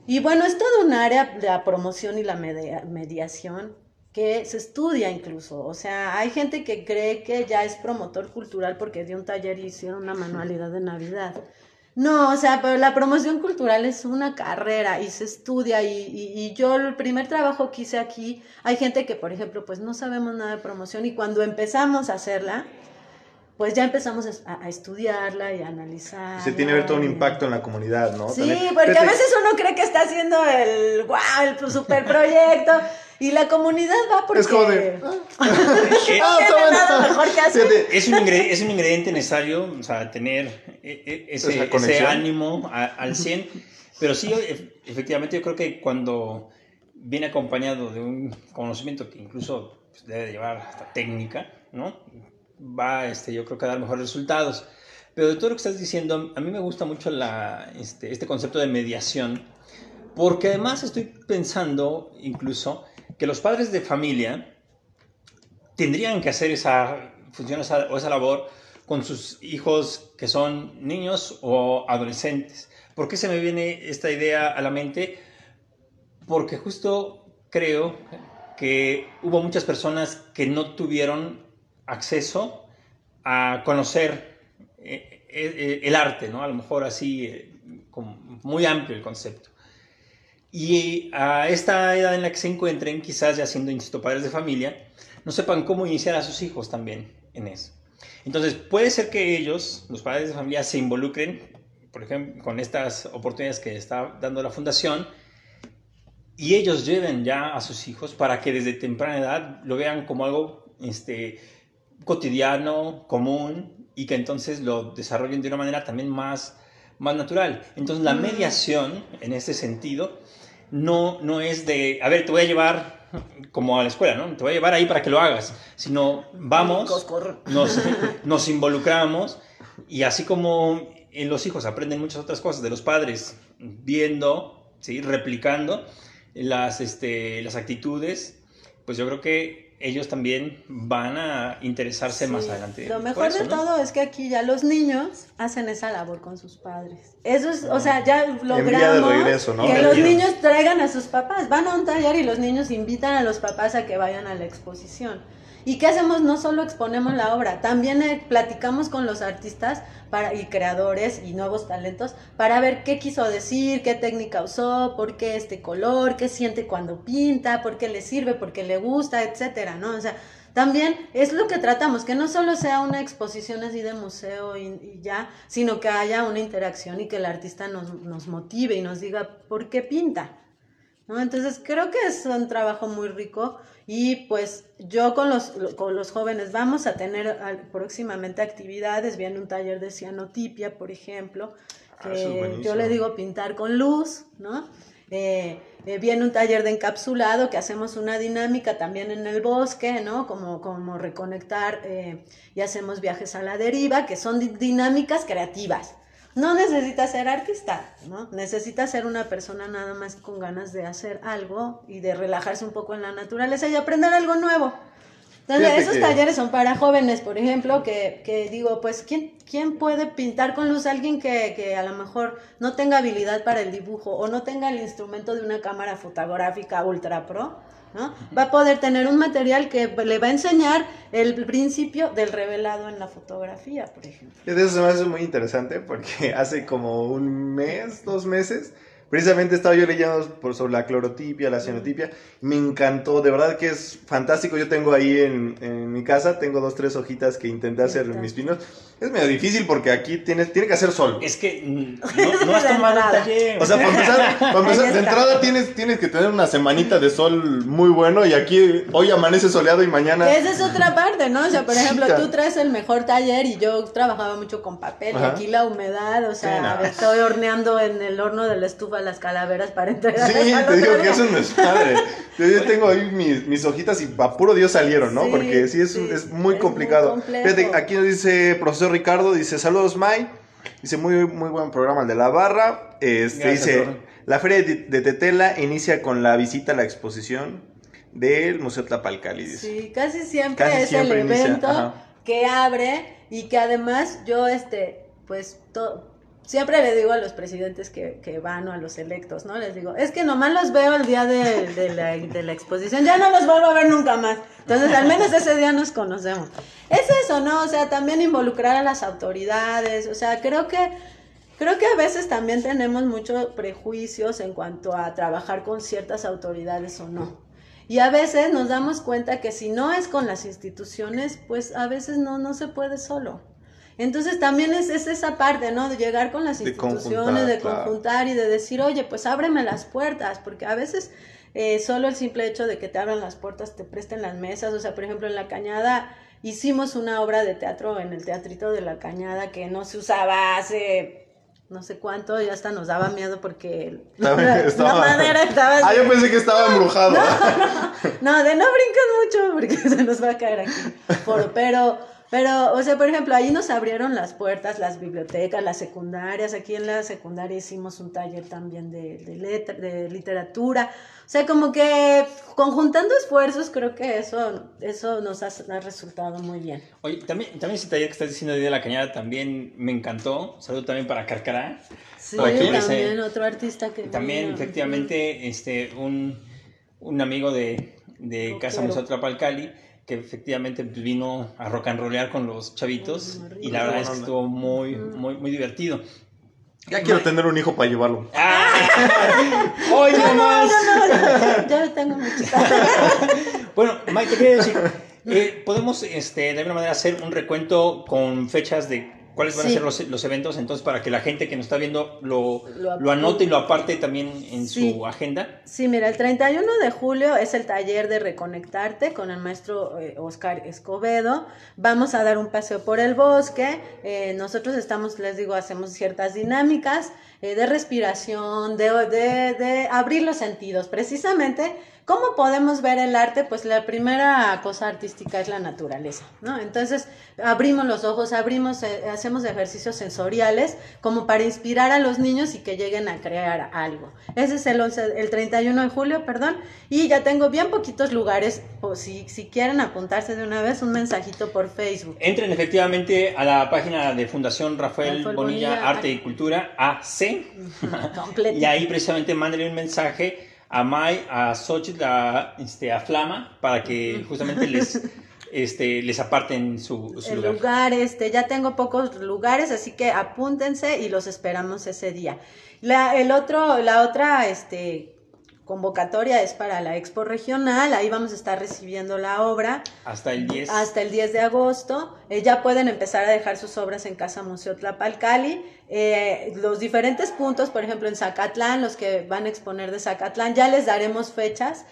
Y bueno, es todo un área de la promoción y la mediación que se estudia incluso. O sea, hay gente que cree que ya es promotor cultural porque dio un taller y hicieron una manualidad de Navidad. No, o sea, pero la promoción cultural es una carrera y se estudia y, y, yo el primer trabajo que hice aquí, hay gente que, por ejemplo, pues no sabemos nada de promoción y cuando empezamos a hacerla, pues ya empezamos a, estudiarla y a analizar. Se tiene que ver todo un impacto en la comunidad, ¿no? Sí, porque a veces uno cree que está haciendo el, wow, el super proyecto y la comunidad va porque... Es como de... Es un, ingrediente, es un ingrediente necesario, o sea, tener e, e, ese, ese ánimo al 100. Pero sí, efectivamente, yo creo que cuando viene acompañado de un conocimiento que incluso pues, debe llevar hasta técnica, ¿no? Va, este, yo creo que a dar mejores resultados. Pero de todo lo que estás diciendo, a mí me gusta mucho la, este, este concepto de mediación, porque además estoy pensando incluso que los padres de familia tendrían que hacer esa función o esa labor con sus hijos que son niños o adolescentes. ¿Por qué se me viene esta idea a la mente? Porque justo creo que hubo muchas personas que no tuvieron acceso a conocer eh, eh, el arte, ¿no? A lo mejor así, eh, muy amplio el concepto. Y a esta edad en la que se encuentren, quizás ya siendo, insisto, padres de familia, no sepan cómo iniciar a sus hijos también en eso. Entonces, puede ser que ellos, los padres de familia, se involucren, por ejemplo, con estas oportunidades que está dando la fundación, y ellos lleven ya a sus hijos para que desde temprana edad lo vean como algo este, cotidiano, común, y que entonces lo desarrollen de una manera también más, más natural. Entonces, la mediación, en este sentido, no, no es de, a ver, te voy a llevar como a la escuela, ¿no? Te voy a llevar ahí para que lo hagas, sino vamos, nos, nos involucramos y así como los hijos aprenden muchas otras cosas de los padres, viendo, ¿sí? replicando las, este, las actitudes, pues yo creo que ellos también van a interesarse más adelante. Lo mejor de todo es que aquí ya los niños hacen esa labor con sus padres. Eso es, o sea, ya logramos que los niños traigan a sus papás. Van a un taller y los niños invitan a los papás a que vayan a la exposición. ¿Y qué hacemos? No solo exponemos la obra, también eh, platicamos con los artistas para, y creadores y nuevos talentos para ver qué quiso decir, qué técnica usó, por qué este color, qué siente cuando pinta, por qué le sirve, por qué le gusta, etcétera, ¿no? O sea, también es lo que tratamos, que no solo sea una exposición así de museo y, ya, sino que haya una interacción y que el artista nos, nos motive y nos diga por qué pinta. ¿no? Entonces creo que es un trabajo muy rico y pues yo con los, con los jóvenes vamos a tener próximamente actividades, viene un taller de cianotipia, por ejemplo, ah, que yo le digo pintar con luz, ¿no? Eh, eh, viene un taller de encapsulado que hacemos una dinámica también en el bosque, ¿no? Como, como reconectar eh, y hacemos viajes a la deriva, que son dinámicas creativas. No necesitas ser artista, ¿no? Necesitas ser una persona nada más con ganas de hacer algo y de relajarse un poco en la naturaleza y aprender algo nuevo. Entonces, esos talleres son para jóvenes, por ejemplo, que, que digo, pues, ¿quién, ¿quién, puede pintar con luz? Alguien que, que, a lo mejor no tenga habilidad para el dibujo o no tenga el instrumento de una cámara fotográfica ultra pro Va a poder tener un material que le va a enseñar el principio del revelado en la fotografía, por ejemplo. Eso se me hace muy interesante porque hace como un mes, dos meses, Precisamente estaba yo leyendo por, sobre la clorotipia, la cianotipia. Me encantó, de verdad que es fantástico. Yo tengo ahí en, en mi casa, tengo dos, tres hojitas que intenté hacer en mis pinos. Es medio difícil porque aquí tienes, tiene que hacer sol. Es que mm, no, has tomado el taller. O sea, para empezar, para empezar de entrada tienes, tienes que tener una semanita de sol muy bueno y aquí hoy amanece soleado y mañana... Esa es otra parte, ¿no? O sea, por ejemplo, tú traes el mejor taller y yo trabajaba mucho con papel y aquí la humedad, o sea, estoy horneando en el horno de la estufa las calaveras para entregar. Sí, te digo que es un desmadre. Yo tengo ahí mis, mis, hojitas y a puro Dios salieron, ¿no? Porque sí es, es muy complicado. Fíjate, aquí nos dice profesor Ricardo, dice saludos May. Dice muy, muy buen programa el de la barra. Este, dice, la feria de, Tetela inicia con la visita a la exposición del Museo Tlapalcali. Dice. Sí, casi siempre es el evento que abre y que además yo, este, pues, siempre le digo a los presidentes que, que, van o a los electos, ¿no? Les digo, es que nomás los veo el día de, la, de, la, exposición, ya no los vuelvo a ver nunca más. Entonces, al menos ese día nos conocemos. Es eso, ¿no? O sea, también involucrar a las autoridades, o sea, creo que... Creo que a veces también tenemos muchos prejuicios en cuanto a trabajar con ciertas autoridades o no. Y a veces nos damos cuenta que si no es con las instituciones, pues a veces no, no se puede solo. Entonces también es, esa parte, ¿no? De llegar con las instituciones, de conjuntar y de decir, oye, pues ábreme las puertas, porque a veces eh, solo el simple hecho de que te abran las puertas, te presten las mesas, o sea, por ejemplo, en La Cañada hicimos una obra de teatro en el Teatrito de La Cañada que no se usaba hace no sé cuánto, ya hasta nos daba miedo porque la, madera estaba... Ah, yo pensé que estaba embrujado. No, de no brinques mucho porque se nos va a caer aquí. pero pero, o sea, por ejemplo, ahí nos abrieron las puertas, las bibliotecas, las secundarias. Aquí en la secundaria hicimos un taller también de, de, de literatura. O sea, como que conjuntando esfuerzos, creo que eso, eso nos ha, resultado muy bien. Oye, también, también ese taller que estás diciendo de la cañada también me encantó. Saludo también para Carcará. Sí, también otro artista que... También, efectivamente, este, un, un amigo de, de Casa Museo Trapalcali que efectivamente vino a rock and rollear con los chavitos y la verdad es que estuvo muy, muy, muy divertido. Ya quiero tener un hijo para llevarlo. ¡Ah! Hoy No, no, no, ya tengo muchos. Bueno, Mike, te quería decir, eh, podemos este, de alguna manera hacer un recuento con fechas de cuáles van Sí. a ser los, los eventos, entonces para que la gente que nos está viendo lo, Lo lo anote y lo aparte también en Sí. su agenda. Sí, mira, el 31 de julio es el taller de Reconectarte con el maestro eh, Oscar Escobedo. Vamos a dar un paseo por el bosque. Eh, nosotros estamos, les digo, hacemos ciertas dinámicas eh, de respiración, de, de, de abrir los sentidos. Precisamente, ¿cómo podemos ver el arte? Pues la primera cosa artística es la naturaleza, ¿no? Entonces, abrimos los ojos, abrimos, eh, hacemos ejercicios sensoriales como para inspirar a los niños y que lleguen a crear algo. Ese es el, 11, el 31 de julio, perdón, y ya tengo bien poquitos lugares, o si, si quieren apuntarse de una vez, un mensajito por Facebook. Entren efectivamente a la página de Fundación Rafael, Rafael Bonilla, Bonilla, Arte Ar- y Cultura, AC, y ahí precisamente mándenle un mensaje a Mai, a Xochitl, a, este, a Flama, para que justamente les, este, les aparten su, su el lugar. lugar, este, ya tengo pocos lugares, así que apúntense y los esperamos ese día. La, el otro, la otra, este, convocatoria es para la Expo Regional, ahí vamos a estar recibiendo la obra Hasta el 10. hasta el 10 de agosto. Eh, ya pueden empezar a dejar sus obras en Casa Museo Tlapalcali. Eh, los diferentes puntos, por ejemplo, en Zacatlán, los que van a exponer de Zacatlán, ya les daremos fechas.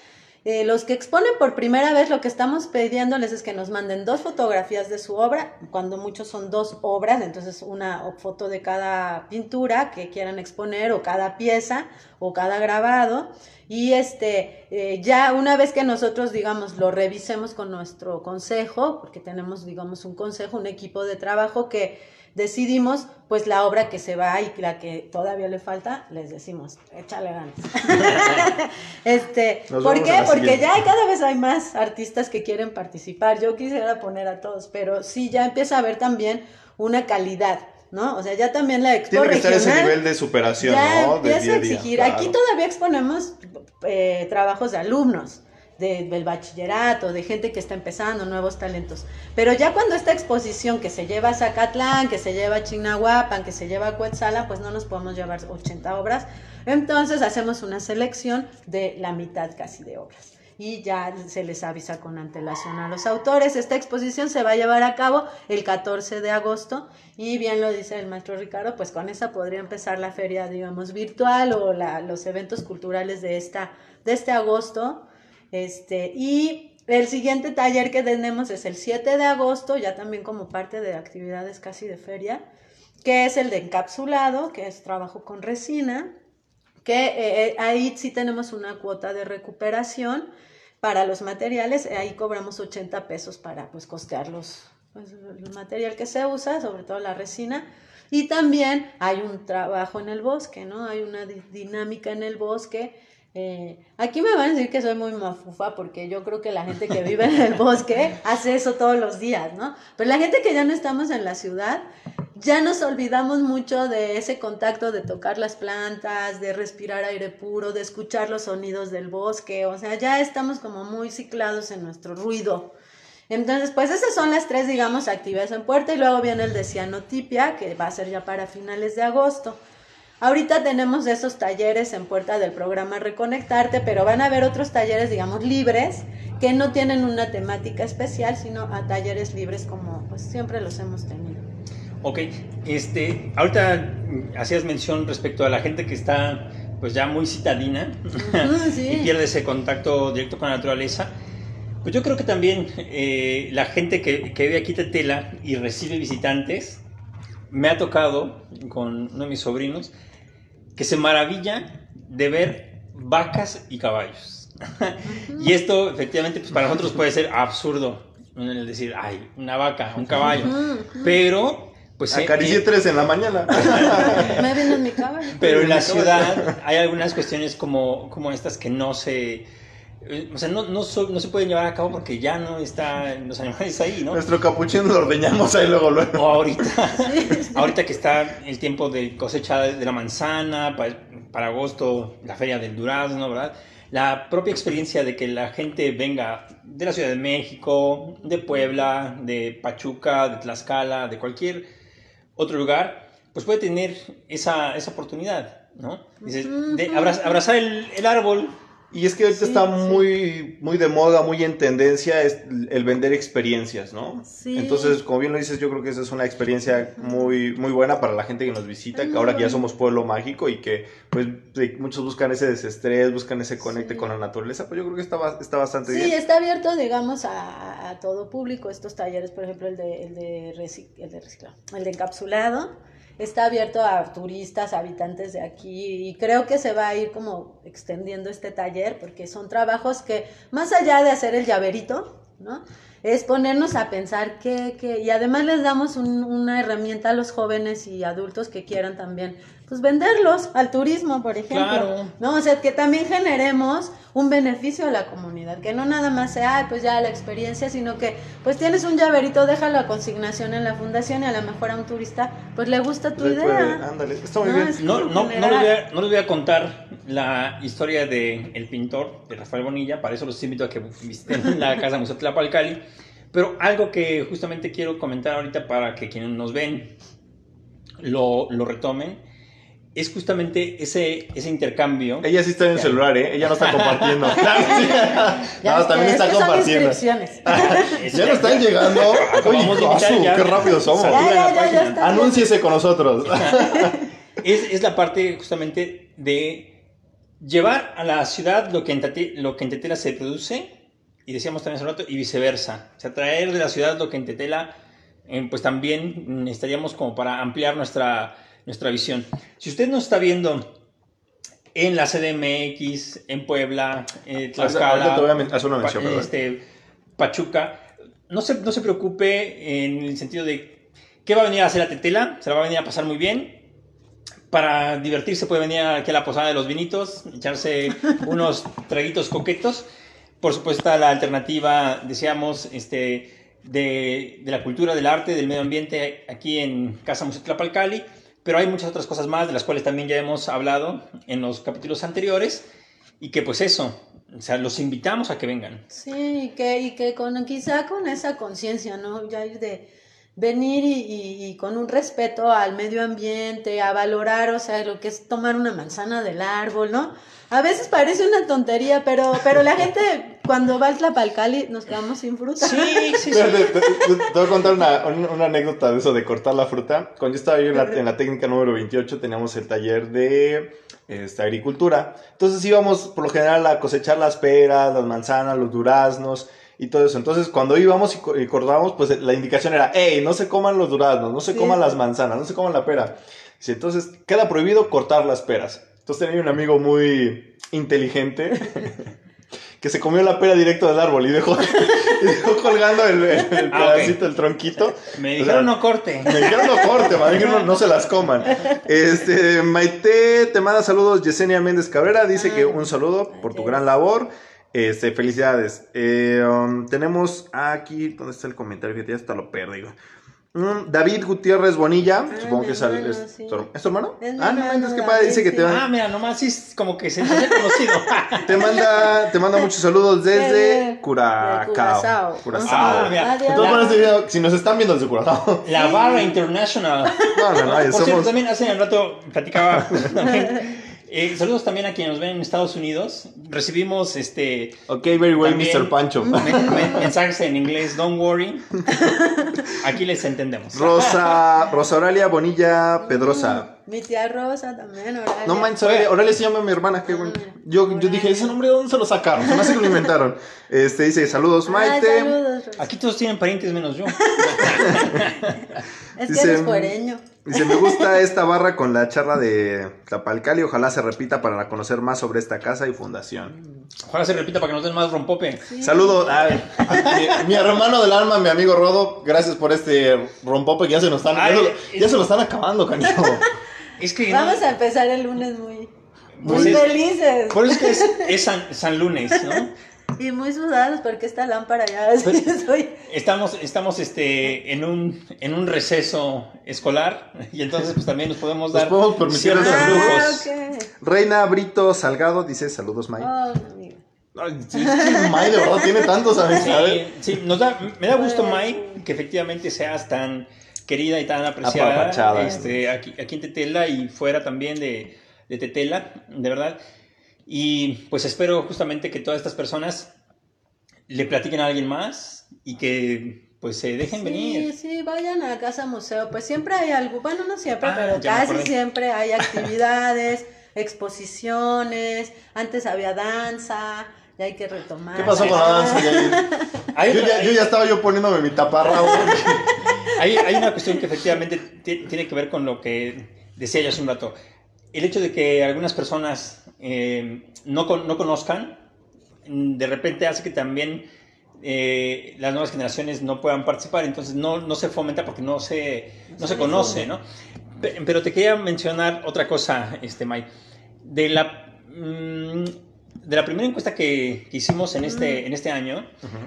Eh, los que exponen por primera vez, lo que estamos pidiéndoles es que nos manden dos fotografías de su obra, cuando muchos son dos obras, entonces una foto de cada pintura que quieran exponer, o cada pieza, o cada grabado. Y este, eh, ya una vez que nosotros, digamos, lo revisemos con nuestro consejo, porque tenemos, digamos, un consejo, un equipo de trabajo que decidimos, pues la obra que se va y la que todavía le falta, les decimos, échale ganas. este, Nos ¿por qué? Porque ya cada vez hay más artistas que quieren participar. Yo quisiera poner a todos, pero sí ya empieza a haber también una calidad, ¿no? O sea, ya también la expo Tiene que estar ese nivel de superación, ya ¿no? De empieza día a a día, exigir. claro. Aquí todavía exponemos eh, trabajos de alumnos de- del bachillerato, de gente que está empezando, nuevos talentos. Pero ya cuando esta exposición que se lleva a Zacatlán, que se lleva a Chignahuapan, que se lleva a Cuetzala, pues no nos podemos llevar 80 obras. Entonces hacemos una selección de la mitad casi de obras. Y ya se les avisa con antelación a los autores. Esta exposición se va a llevar a cabo el 14 de agosto y bien lo dice el maestro Ricardo, pues con esa podría empezar la feria, digamos, virtual o los eventos culturales de, esta, de este agosto. Este, y el siguiente taller que tenemos es el 7 de agosto, ya también como parte de actividades casi de feria, que es el de encapsulado, que es trabajo con resina, que eh, eh, ahí sí tenemos una cuota de recuperación para los materiales, eh, ahí cobramos 80 pesos para pues costear los, pues, el material que se usa, sobre todo la resina. Y también hay un trabajo en el bosque, ¿no? Hay una di- dinámica en el bosque. Eh, aquí me van a decir que soy muy mafufa porque yo creo que la gente que vive en el bosque hace eso todos los días, ¿no? Pero la gente que ya no estamos en la ciudad, ya nos olvidamos mucho de ese contacto de tocar las plantas, de respirar aire puro, de escuchar los sonidos del bosque, o sea, ya estamos como muy ciclados en nuestro ruido. Entonces, pues esas son las tres, digamos, actividades en puerta y luego viene el de cianotipia, que va a ser ya para finales de agosto. Ahorita tenemos esos talleres en puerta del programa Reconectarte, pero van a haber otros talleres, digamos, libres, que no tienen una temática especial, sino a talleres libres como pues siempre los hemos tenido. Ok, este, ahorita hacías mención respecto a la gente que está pues ya muy citadina Ujú, sí. y pierde ese contacto directo con la naturaleza. Pues yo creo que también eh, la gente que, que vive aquí de Tela y recibe visitantes, me ha tocado con uno de mis sobrinos, que se maravilla de ver vacas y caballos. y esto efectivamente pues para nosotros puede ser absurdo, el decir, ay, una vaca, un caballo, pero pues... eh, Acaricié eh, tres en la mañana. Me en mi caballo. pero en la ciudad hay algunas cuestiones como, como estas que no se... eh, O sea, no, no, so- no se pueden llevar a cabo porque ya no están los animales ahí, ¿no? Nuestro capuchino lo ordeñamos ahí luego, luego. O ahorita, ahorita que está el tiempo de cosecha de la manzana, para, para agosto la feria del durazno, ¿verdad? La propia experiencia de que la gente venga de la Ciudad de México, de Puebla, de Pachuca, de Tlaxcala, de cualquier otro lugar, pues puede tener esa, esa oportunidad, ¿no? Dices, de abra- abrazar el, el árbol, Y es que ahorita Sí, está sí. muy, muy de moda, muy en tendencia es el vender experiencias, ¿no? Sí. Entonces, como bien lo dices, yo creo que esa es una experiencia muy, muy buena para la gente que nos visita, que ahora que ya somos pueblo mágico y que pues muchos buscan ese desestrés, buscan ese conecte Sí. con la naturaleza, pues yo creo que está, está bastante Sí, bien. está abierto, digamos, a, a todo público. Estos talleres, por ejemplo, el de, el de, reci- el de reciclado, el de encapsulado, está abierto a turistas, habitantes de aquí, y creo que se va a ir como extendiendo este taller, porque son trabajos que, más allá de hacer el llaverito, ¿no? Es ponernos a pensar que, que y además les damos un- una herramienta a los jóvenes y adultos que quieran también, pues venderlos al turismo, por ejemplo. Claro. ¿no? O sea, que también generemos un beneficio a la comunidad, que no nada más sea, "Ay, pues ya la experiencia, sino que pues tienes un llaverito, déjalo a consignación en la fundación y a lo mejor a un turista pues le gusta tu idea. puede- ándale, está muy No, bien. es- No, no, no, les voy a, no les voy a contar la historia del el pintor, de Rafael Bonilla, para eso los invito a que visiten la Casa Museo Tlapalcali, pero algo que justamente quiero comentar ahorita para que quienes nos ven lo, lo retomen, es justamente ese, ese intercambio. Ella sí está en el celular, ¿eh? Ella no está compartiendo. Claro, sí. Ya no, también es está que son compartiendo. inscripciones. Ya no están llegando. Oye, casu, ya. qué rápido somos. Ya, ya. Anúnciese con nosotros. Es, es la parte justamente de llevar a la ciudad lo que en, Tate- lo que en Tetela se produce, y decíamos también hace un rato, y viceversa. O sea, traer de la ciudad lo que en Tetela, eh, pues también necesitaríamos como para ampliar nuestra, nuestra visión. Si usted nos está viendo en la CDMX, en Puebla, eh, Tlaxcala, a una mención, este, Pachuca, no se, no se preocupe en el sentido de qué va a venir a hacer a Tetela, se la va a venir a pasar muy bien. Para divertirse puede venir aquí a la posada de los vinitos, echarse unos traguitos coquetos. Por supuesto está la alternativa, decíamos, este, de, de la cultura, del arte, del medio ambiente aquí en Casa Museo Tlapalcali. Pero hay muchas otras cosas más de las cuales también ya hemos hablado en los capítulos anteriores. Y que pues eso, o sea, los invitamos a que vengan. Sí, y que, y que con, quizá con esa conciencia, ¿no? Ya de venir y, y- y con un respeto al medio ambiente, a valorar, o sea, lo que es tomar una manzana del árbol, ¿no? A veces parece una tontería, pero, pero la gente cuando va al Tlapalcali nos quedamos sin fruta. Sí, sí, sí. Te, te- te- te voy a contar una, un- una anécdota de eso de cortar la fruta. Cuando yo estaba yo en la, en la técnica número 28 teníamos el taller de este, agricultura. Entonces íbamos por lo general a cosechar las peras, las manzanas, los duraznos y todo eso. Entonces cuando íbamos y, co- y cortábamos, pues la indicación era, hey, no se coman los duraznos, no se Sí. coman las manzanas, no se coman la pera. Dice, entonces queda prohibido cortar las peras. Entonces tenía un amigo muy inteligente que se comió la pera directo del árbol y dejó, y dejó colgando el, el- el Ah, pedacito, el tronquito. Me O dijeron sea, no corte. Me dijeron no corte, no, no se las coman. Este, Maite te manda saludos. Yesenia Méndez Cabrera dice que un saludo por tu gran labor. Este, felicidades. Eh, um, tenemos aquí, ¿dónde está el comentario? Fíjate, ya hasta lo perdí. Mm, David Gutiérrez Bonilla, Ah, supongo que es, es sí. tu, ¿es tu hermano? Es ah, no, hermano, es que padre, dice que te, sí. Ah, mira, nomás sí es como que se hace conocido. te manda, te manda muchos saludos desde Curacao. de Curazao. Curazao. Ah, mira. Adiós. Entonces, bueno, este video, si nos están viendo desde Curazao. La Barra International. No, no, no, Por cierto, también hace un rato platicaba justamente. Eh, saludos también a quienes nos ven en Estados Unidos. Recibimos este Ok, very well, Mr. Pancho. men- men- mensajes en inglés, don't worry. Aquí les entendemos. Rosa, Rosa Auralia Bonilla Pedrosa. Mi tía Rosa también, Oralia. No manches, Auralia, Auralia se llama mi hermana, qué bueno. Ah, Yo, yo dije, ¿ese nombre de dónde se lo sacaron? Se me hace que lo inventaron. Este dice, saludos Ay, Maite. saludos, Rosa. Aquí todos tienen parientes menos yo. Es Dice- que eres fuereño. Dice, me gusta esta barra con la charla de Tlapalcali. Ojalá se repita para conocer más sobre esta casa y fundación. Ojalá se repita para que nos den más rompope. Saludos. Ay, mi, mi hermano del alma, mi amigo Rodo. Gracias por este rompope que ya se nos están, ya, Ay, se- ya es- se lo están acabando, canijo. Es que Vamos a empezar el lunes muy, muy Pues es- felices. por eso es que es, es San, San Lunes, ¿no? Y muy sudados porque esta lámpara ya es soy. Estamos, estamos este, en, un, en un receso escolar y entonces pues también nos podemos Nos dar podemos permitir ciertos Ah, lujos. Reina Brito Salgado dice, saludos, May. Oh, sí, May de verdad tiene tantos amistades. Sí, sí, nos da, me da gusto, Mike, que efectivamente seas tan querida y tan apreciada este, aquí, aquí en Tetela y fuera también de, de Tetela, de verdad. Y pues espero justamente que todas estas personas le platiquen a alguien más y que pues se dejen Sí, venir. sí, vayan a Casa Museo. Pues siempre hay algo, bueno, no siempre, Ah, pero casi siempre hay actividades, exposiciones. Antes había danza, ya hay que retomar. ¿Qué pasó con la danza, Yo ya, yo ya estaba yo poniéndome mi taparrabo. hay, hay una cuestión que efectivamente ti- tiene que ver con lo que decía yo hace un rato. El hecho de que algunas personas eh, no, con- no conozcan, mm, de repente hace que también eh, las nuevas generaciones no puedan participar, entonces no, no se fomenta porque no se, no se conoce, ¿no? Pe- Pero te quería mencionar otra cosa, este, May. De la, mm, de la primera encuesta que, que hicimos en este, en este año,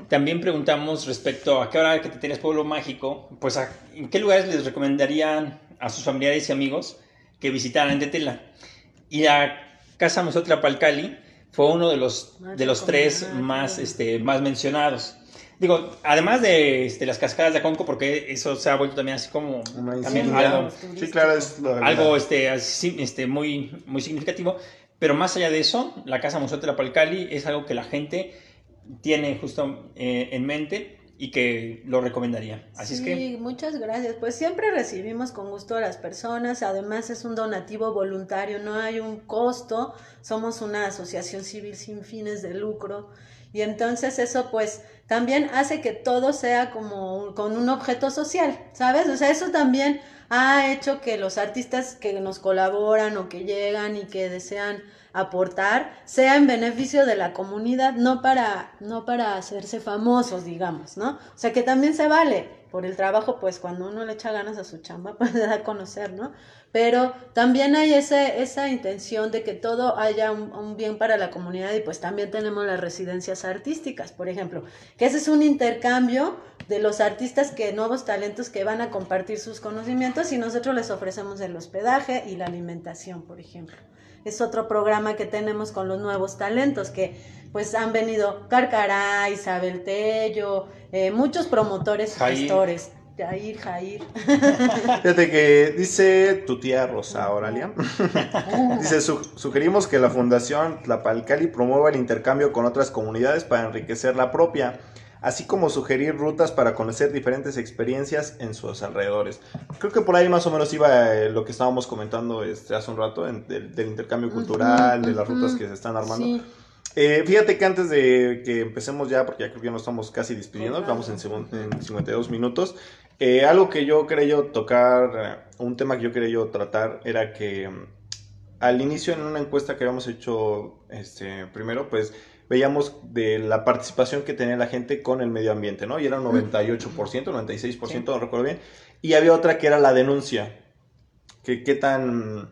también preguntamos respecto a que ahora que te tienes Pueblo Mágico, pues a- en qué lugares les recomendarían a sus familiares y amigos que visitaran Tetela. Y la Casa Museo Tlapalcali fue uno de los, Ah, de los tres más, este, más mencionados. Digo, además de este, las cascadas de Aconco, porque eso se ha vuelto también así como también algo, Sí, claro, es lo de la- algo este, así, este, muy, muy significativo. Pero más allá de eso, la Casa Museo Tlapalcali es algo que la gente tiene justo eh, en mente y que lo recomendaría. Así es que Sí, muchas gracias. Pues siempre recibimos con gusto a las personas. Además es un donativo voluntario, no hay un costo. Somos una asociación civil sin fines de lucro. Y entonces eso pues también hace que todo sea como con un objeto social, ¿sabes? O sea, eso también ha hecho que los artistas que nos colaboran o que llegan y que desean aportar sea en beneficio de la comunidad, no para, no para hacerse famosos, digamos, ¿no? O sea, que también se vale por el trabajo, pues cuando uno le echa ganas a su chamba, pues da a conocer, ¿no? Pero también hay ese, esa intención de que todo haya un, un bien para la comunidad y pues también tenemos las residencias artísticas, por ejemplo, que ese es un intercambio de los artistas que nuevos talentos que van a compartir sus conocimientos y nosotros les ofrecemos el hospedaje y la alimentación, por ejemplo. Es otro programa que tenemos con los nuevos talentos que pues han venido Carcará, Isabel Tello, eh, muchos promotores y gestores. Jair, Jair. Fíjate que dice tu tía Rosa Oralia. dice, "Su- sugerimos que la Fundación Tlapalcali promueva el intercambio con otras comunidades para enriquecer la propia, así como sugerir rutas para conocer diferentes experiencias en sus alrededores. Creo que por ahí más o menos iba eh, lo que estábamos comentando este, hace un rato, en- del, del intercambio cultural, de las rutas que se están armando. Sí. Eh, fíjate que antes de que empecemos ya, porque ya creo que ya nos estamos casi despidiendo, vamos en, en 52 minutos, eh, algo que yo quería yo tocar, eh, un tema que yo quería yo tratar, era que mm, al inicio en una encuesta que habíamos hecho este, primero, pues veíamos de la participación que tenía la gente con el medio ambiente, ¿no? Y era un 98%, 96%, Sí. no recuerdo bien. Y había otra que era la denuncia, que qué tan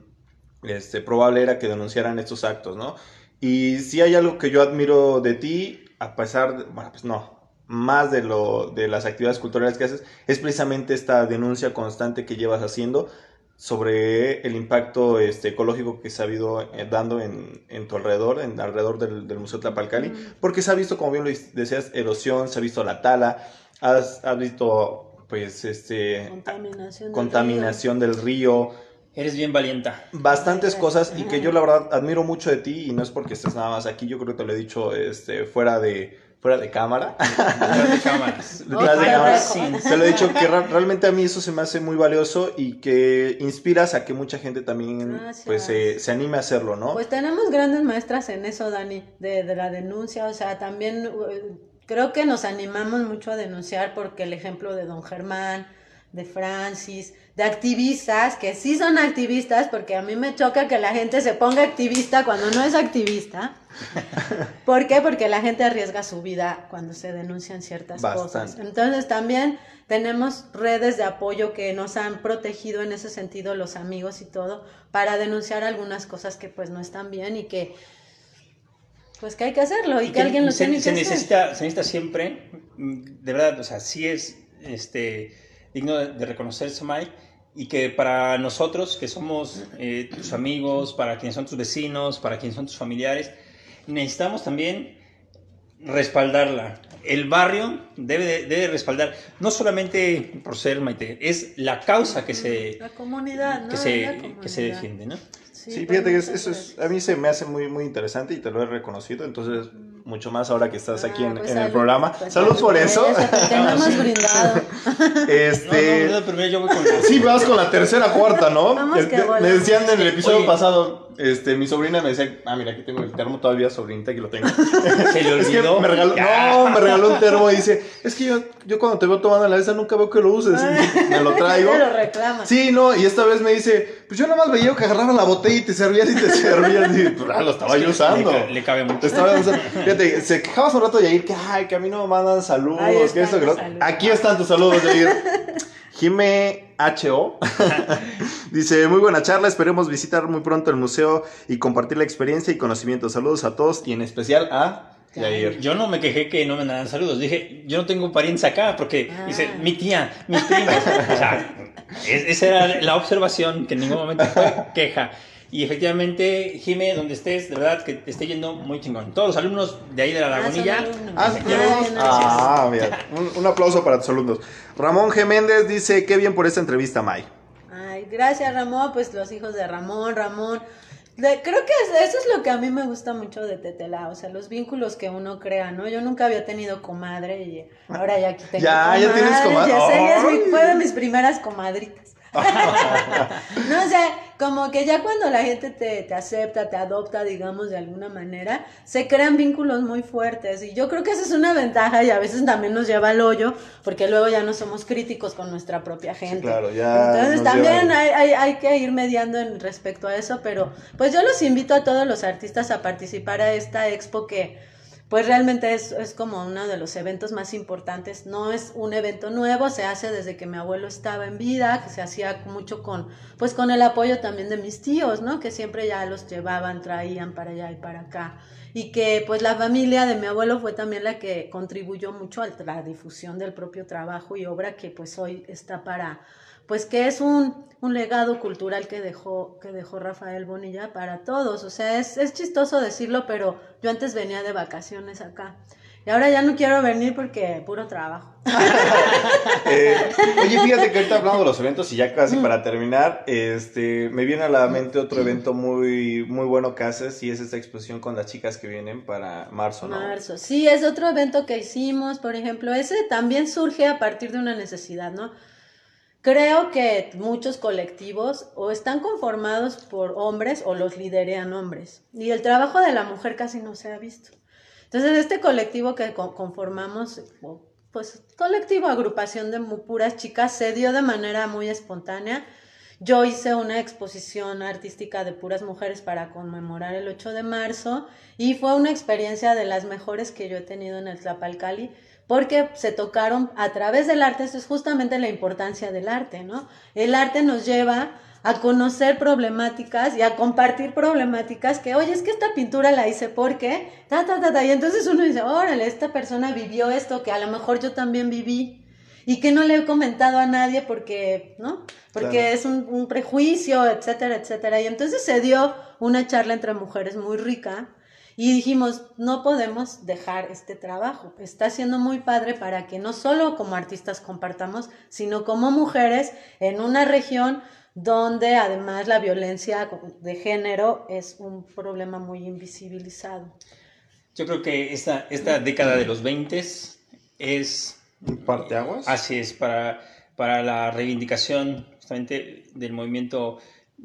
este, probable era que denunciaran estos actos, ¿no? Y si hay algo que yo admiro de ti, a pesar de, bueno, pues no, más de, lo, de las actividades culturales que haces, es precisamente esta denuncia constante que llevas haciendo sobre el impacto este, ecológico que se ha ido eh, dando en, en tu alrededor, en alrededor del, del Museo Tlapalcali, Mm. porque se ha visto, como bien lo decías, erosión, se ha visto la tala, has, has visto, pues, este, Contaminación. del contaminación del río, eres bien valienta. bastantes cosas y que yo la verdad admiro mucho de ti y no es porque estés nada más aquí, yo creo que te lo he dicho este, fuera de fuera de cámara. Detrás de cámaras. Detrás de Otra cámara. vez. Sí. Te lo he dicho que realmente a mí eso se me hace muy valioso y que inspiras a que mucha gente también Gracias. pues se, se anime a hacerlo, ¿no? Pues tenemos grandes maestras en eso, Dani, de, de la denuncia, o sea, también eh, creo que nos animamos mucho a denunciar porque el ejemplo de don Germán, de Francis, de activistas, que sí son activistas, porque a mí me choca que la gente se ponga activista cuando no es activista. ¿Por qué? Porque la gente arriesga su vida cuando se denuncian ciertas cosas. Entonces también tenemos redes de apoyo que nos han protegido en ese sentido los amigos y todo para denunciar algunas cosas que pues no están bien y que pues que hay que hacerlo y, que, alguien lo se, tiene se que hacer. necesita, se necesita siempre, mm, de verdad, o sea, sí es este, digno de, de reconocerse, Mike, y que para nosotros, que somos eh, tus amigos, para quienes son tus vecinos, para quienes son tus familiares, necesitamos también respaldarla, el barrio debe, de- debe respaldar, no solamente por ser Maite, es la causa que se, La comunidad, ¿no? que La se, comunidad. que se defiende, ¿no? Sí, pues, fíjate que eso es, a mí se me hace muy, muy interesante y te lo he reconocido, entonces mucho más ahora que estás aquí Ah, en, pues en el salud, programa. pues Salud por eso. no hemos brindado. Este, No, no, no, primero yo voy con la- Sí, vas con la tercera, cuarta, ¿no? Vamos Es que me decían en el episodio Oye. pasado, este, mi sobrina me decía, ah, mira, aquí tengo el termo todavía, sobrinita, aquí lo tengo. Se le Es que olvidó. me regaló, no, me regaló un termo y dice, es que yo, yo cuando te veo tomando la mesa nunca veo que lo uses. Y me lo traigo. Te lo reclama. Sí, no, y esta vez me dice, pues yo nada más veía que agarraba la botella y te servías y te servías. Y pues, ah, lo estaba yo usando. Le, le cabe mucho. Te estaba usando. Fíjate, se quejaba hace un rato Yair que, ay, que a mí no me mandan saludos, Ahí que están esto, que los lo- saludos. Aquí están tus saludos, Yair. Jime H.O. Dice, muy buena charla, esperemos visitar muy pronto el museo y compartir la experiencia y conocimiento. Saludos a todos y en especial a Yair. Yo no me quejé que no me dan saludos. Dije, yo no tengo parientes acá porque Ah. dice, mi tía, mis primos. o sea, es- esa era la observación que en ningún momento fue queja. Y efectivamente, Jime, donde estés, de verdad que te esté yendo muy chingón. Todos los alumnos de ahí de la Ah, Lagunilla. Ah, Ah, bien. Un, un aplauso para tus alumnos. Ramón G. Méndez dice, qué bien por esta entrevista, May. Ay, gracias Ramón, pues los hijos de Ramón, Ramón. De- creo que es- eso es lo que a mí me gusta mucho de Tetela, o sea, los vínculos que uno crea, ¿no? Yo nunca había tenido comadre y ahora ya aquí tengo Ya, ya tienes comadre. Mi- Ay. fue de mis primeras comadritas. no, o sea, como que ya cuando la gente te, te acepta, te adopta, digamos, de alguna manera, se crean vínculos muy fuertes. Y yo creo que esa es una ventaja y a veces también nos lleva al hoyo, porque luego ya no somos críticos con nuestra propia gente. claro, ya Entonces también hay, hay, hay que ir mediando en respecto a eso, pero pues yo los invito a todos los artistas a participar a esta expo que pues realmente es, es como uno de los eventos más importantes. No es un evento nuevo, se hace desde que mi abuelo estaba en vida, que se hacía mucho con, pues con el apoyo también de mis tíos, ¿no? Que siempre ya los llevaban, traían para allá y para acá. Y que pues la familia de mi abuelo fue también la que contribuyó mucho a la difusión del propio trabajo y obra que pues hoy está para, pues que es un, un legado cultural que dejó, que dejó Rafael Bonilla para todos. O sea, es, es chistoso decirlo, pero yo antes venía de vacaciones acá. Y ahora ya no quiero venir porque puro trabajo. Eh, oye, fíjate que ahorita hablando de los eventos y ya casi para terminar, este, me viene a la mente otro evento muy, muy bueno que haces y es esta exposición con las chicas que vienen para marzo, ¿no? Marzo. Sí, es otro evento que hicimos, por ejemplo, ese también surge a partir de una necesidad, ¿no? Creo que muchos colectivos o están conformados por hombres o los liderean hombres. Y el trabajo de la mujer casi no se ha visto. Entonces, este colectivo que co- conformamos, pues colectivo, agrupación de puras chicas, se dio de manera muy espontánea. Yo hice una exposición artística de puras mujeres para conmemorar el 8 de marzo y fue una experiencia de las mejores que yo he tenido en el Tlapalcali porque se tocaron a través del arte, eso es justamente la importancia del arte, ¿no? El arte nos lleva a conocer problemáticas y a compartir problemáticas que, oye, es que esta pintura la hice porque, ta, ta, ta, ta, y entonces uno dice, órale, esta persona vivió esto que a lo mejor yo también viví y que no le he comentado a nadie porque, ¿no? Porque Claro. es un, un prejuicio, etcétera, etcétera. Y entonces se dio una charla entre mujeres muy rica y dijimos, no podemos dejar este trabajo. Está siendo muy padre para que no solo como artistas compartamos, sino como mujeres en una región donde además la violencia de género es un problema muy invisibilizado. Yo creo que esta, esta década de los 20 es ¿Parteaguas? Así es, para, para la reivindicación justamente del movimiento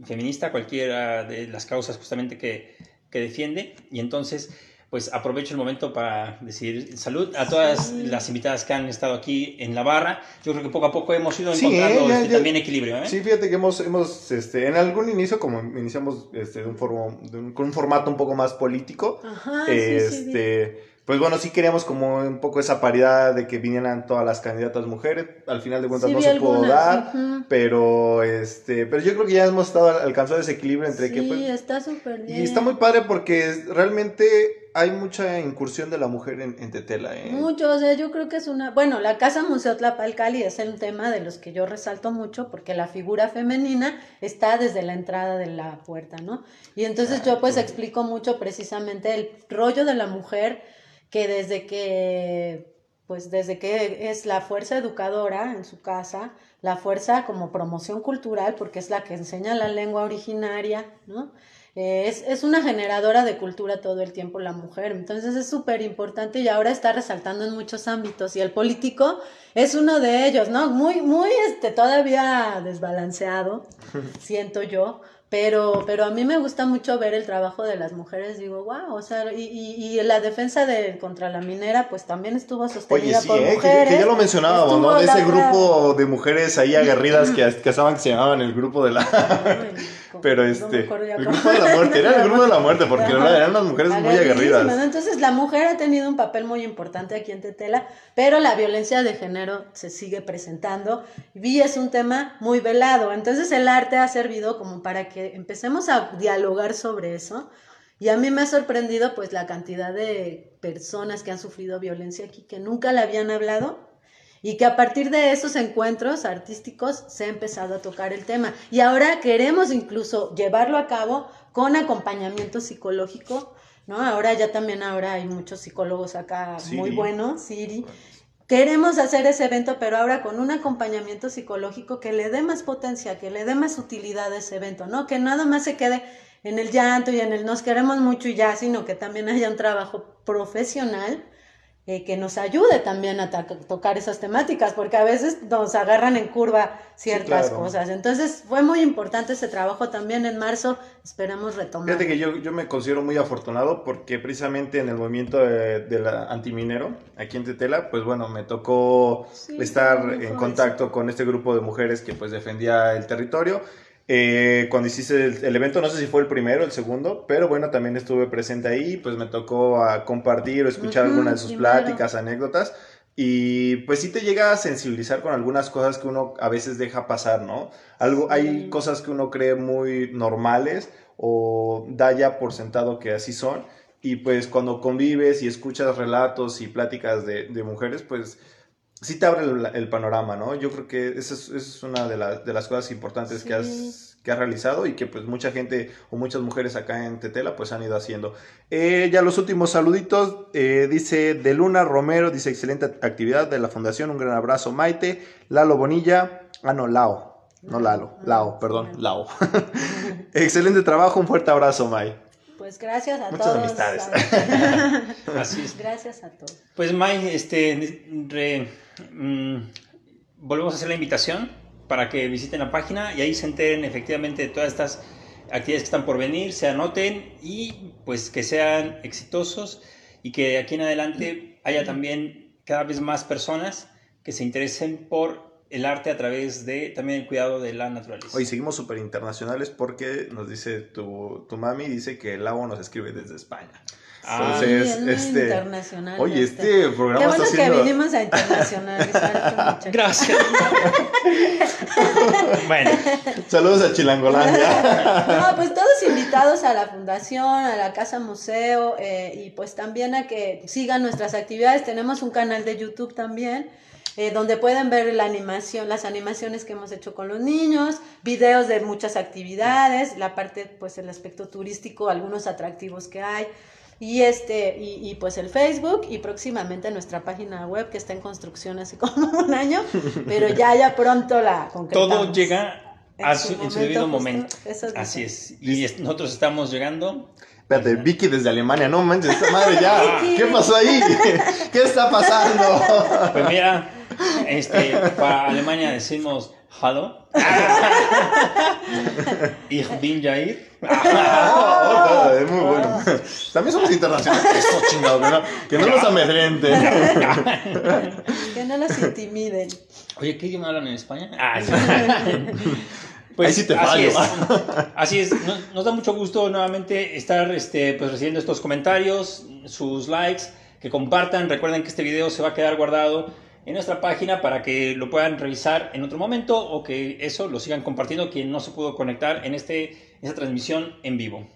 feminista, cualquiera de las causas justamente que, que defiende. Y entonces, pues aprovecho el momento para decir salud a todas Sí. las invitadas que han estado aquí en la barra. Yo creo que poco a poco hemos ido Sí, encontrando ¿eh? Ya- este, ya- también equilibrio. ¿eh? Sí, fíjate que hemos, hemos este, en algún inicio, como iniciamos este, de un formo- de un- con un formato un poco más político, Ajá, sí, sí, este, pues bueno, sí queríamos como un poco esa paridad de que vinieran todas las candidatas mujeres. Al final de cuentas Sí, no se pudo dar, pero este, pero yo creo que ya hemos estado alcanzado ese equilibrio entre que sí, pues, está súper bien. y está muy padre porque realmente hay mucha incursión de la mujer en, en Tetela, ¿eh? Mucho, o sea, yo creo que es una... Bueno, la Casa Museo Tlapalcali es un tema de los que yo resalto mucho porque la figura femenina está desde la entrada de la puerta, ¿no? Y entonces yo pues explico mucho precisamente el rollo de la mujer que desde que pues desde que es la fuerza educadora en su casa, la fuerza como promoción cultural, porque es la que enseña la lengua originaria, ¿no? Eh, es, es, una generadora de cultura todo el tiempo la mujer, entonces es súper importante y ahora está resaltando en muchos ámbitos y el político es uno de ellos, ¿no? Muy, muy, este, todavía desbalanceado, siento yo, pero, pero a mí me gusta mucho ver el trabajo de las mujeres, digo, wow, o sea, y, y, y la defensa de contra la minera, pues también estuvo sostenida Oye, sí, eh, Que, que, ya lo mencionábamos, ¿no? De ese grupo de mujeres ahí aguerridas que, que estaban, que se llamaban el grupo de la... pero este, el grupo de la muerte, era el grupo de la muerte, porque eran unas mujeres muy aguerridas. Entonces, la mujer ha tenido un papel muy importante aquí en Tetela, pero la violencia de género se sigue presentando y es un tema muy velado. Entonces, el arte ha servido como para que empecemos a dialogar sobre eso. Y a mí me ha sorprendido pues la cantidad de personas que han sufrido violencia aquí que nunca la habían hablado y que a partir de esos encuentros artísticos se ha empezado a tocar el tema. Y ahora queremos incluso llevarlo a cabo con acompañamiento psicológico, ¿no? Ahora ya también ahora hay muchos psicólogos acá muy buenos, Siri. Queremos hacer ese evento, pero ahora con un acompañamiento psicológico que le dé más potencia, que le dé más utilidad a ese evento, ¿no? Que nada más se quede en el llanto y en el nos queremos mucho y ya, sino que también haya un trabajo profesional eh, que nos ayude también a tocar esas temáticas, porque a veces nos agarran en curva ciertas cosas. Entonces fue muy importante ese trabajo también en marzo, esperamos retomar. Fíjate que yo, yo me considero muy afortunado porque precisamente en el movimiento de, la antiminero, aquí en Tetela, pues bueno, me tocó estar en contacto con este grupo de mujeres que pues defendía el territorio eh, cuando hiciste el, evento, no sé si fue el primero o el segundo, pero bueno, también estuve presente ahí, pues me tocó a compartir o escuchar algunas de sus pláticas, anécdotas, y pues sí te llega a sensibilizar con algunas cosas que uno a veces deja pasar, ¿no? Algo, Hay cosas que uno cree muy normales o da ya por sentado que así son, y pues cuando convives y escuchas relatos y pláticas de, de mujeres, pues sí te abre el, panorama, ¿no? Yo creo que esa es, una de, de, las cosas importantes que, has, que has realizado y que pues mucha gente o muchas mujeres acá en Tetela pues han ido haciendo. Eh, ya los últimos saluditos, eh, dice de Luna Romero, dice excelente actividad de la fundación, un gran abrazo Maite, Lalo Bonilla, ah no, Lao, no Lalo, Lao, perdón, Lao. excelente trabajo, un fuerte abrazo May. Pues gracias a Muchas todos. amistades. Así es. Gracias a todos. Pues May, este, re, Mm, volvemos a hacer la invitación para que visiten la página y ahí se enteren efectivamente de todas estas actividades que están por venir, se anoten y pues que sean exitosos y que de aquí en adelante haya también cada vez más personas que se interesen por el arte a través de también el cuidado de la naturaleza. Hoy seguimos súper internacionales porque nos dice tu, tu mami, dice que el agua nos escribe desde España. Ah, Entonces, este, internacional. Oye, este, este programa Qué bueno está que vinimos a internacionalizar. Gracias. bueno. Saludos a Chilangolandia. no, pues todos invitados a la fundación, a la casa museo eh, y pues también a que sigan nuestras actividades. Tenemos un canal de YouTube también. Eh, donde pueden ver la animación, las animaciones que hemos hecho con los niños, videos de muchas actividades, la parte, pues el aspecto turístico, algunos atractivos que hay. Y este, y, pues el Facebook y próximamente nuestra página web que está en construcción hace como un año, pero ya ya pronto la concretamos. Todo llega a su, en su debido momento. Así es. Y nosotros estamos llegando. Espérate, Vicky desde Alemania, no manches, esta madre ya. ¿Qué pasó ahí? ¿Qué está pasando? Pues mira, este, para Alemania decimos Hallo. ich bin Jair. Ah, es muy bueno. También somos internacionales. Eso chingados, ¿no? Que no los amedrenten. que no los intimiden. Oye, ¿qué idioma hablan en España? Ah, Pues, Ahí sí te fallo. Así es. Nos, da mucho gusto nuevamente estar este, pues, recibiendo estos comentarios, sus likes, que compartan. Recuerden que este video se va a quedar guardado en nuestra página para que lo puedan revisar en otro momento o que eso lo sigan compartiendo quien no se pudo conectar en este, esta transmisión en vivo.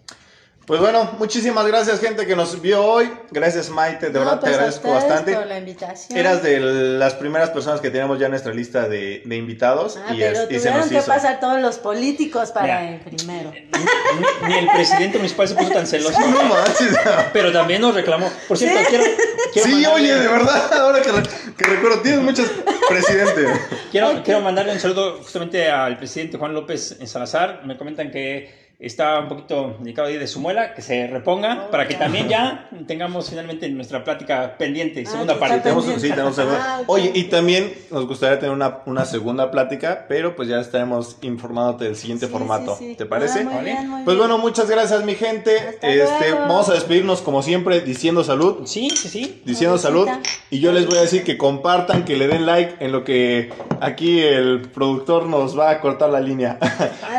Pues bueno, muchísimas gracias gente que nos vio hoy. Gracias Maite, de No, verdad pues te a agradezco bastante. por la invitación. Eras de las primeras personas que teníamos ya en nuestra lista de, de invitados Ah, y, pero es- y se tuvieron nos que hizo. pasar todos los políticos para Mira. el primero. Ni, ni el presidente municipal se puso tan celoso. No manches. Pero también nos reclamó. Por cierto, quiero, quiero Sí, mandarle- oye, de verdad, ahora que, re- que recuerdo, tienes muchos presidentes. Quiero, quiero mandarle un saludo justamente al presidente Juan López en Salazar. Me comentan que está un poquito delicado ahí de su muela, que se reponga, para que también ya tengamos finalmente nuestra plática pendiente, Ah, segunda parte. Tenemos, sí, tenemos segunda. Ah. Oye, y también nos gustaría tener una, una segunda plática, pero pues ya estaremos informándote del siguiente Sí, formato. sí, sí. ¿Te parece? Ah, muy bien, muy Pues bueno, muchas gracias mi gente. Hasta este, luego. vamos a despedirnos como siempre diciendo salud. Sí, sí, sí. Diciendo salud. Y yo les voy a decir que compartan, que le den like en lo que aquí el productor nos va a cortar la línea.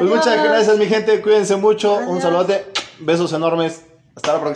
Pues muchas gracias mi gente, cuídense mucho. Un saludote, besos enormes. Hasta la próxima.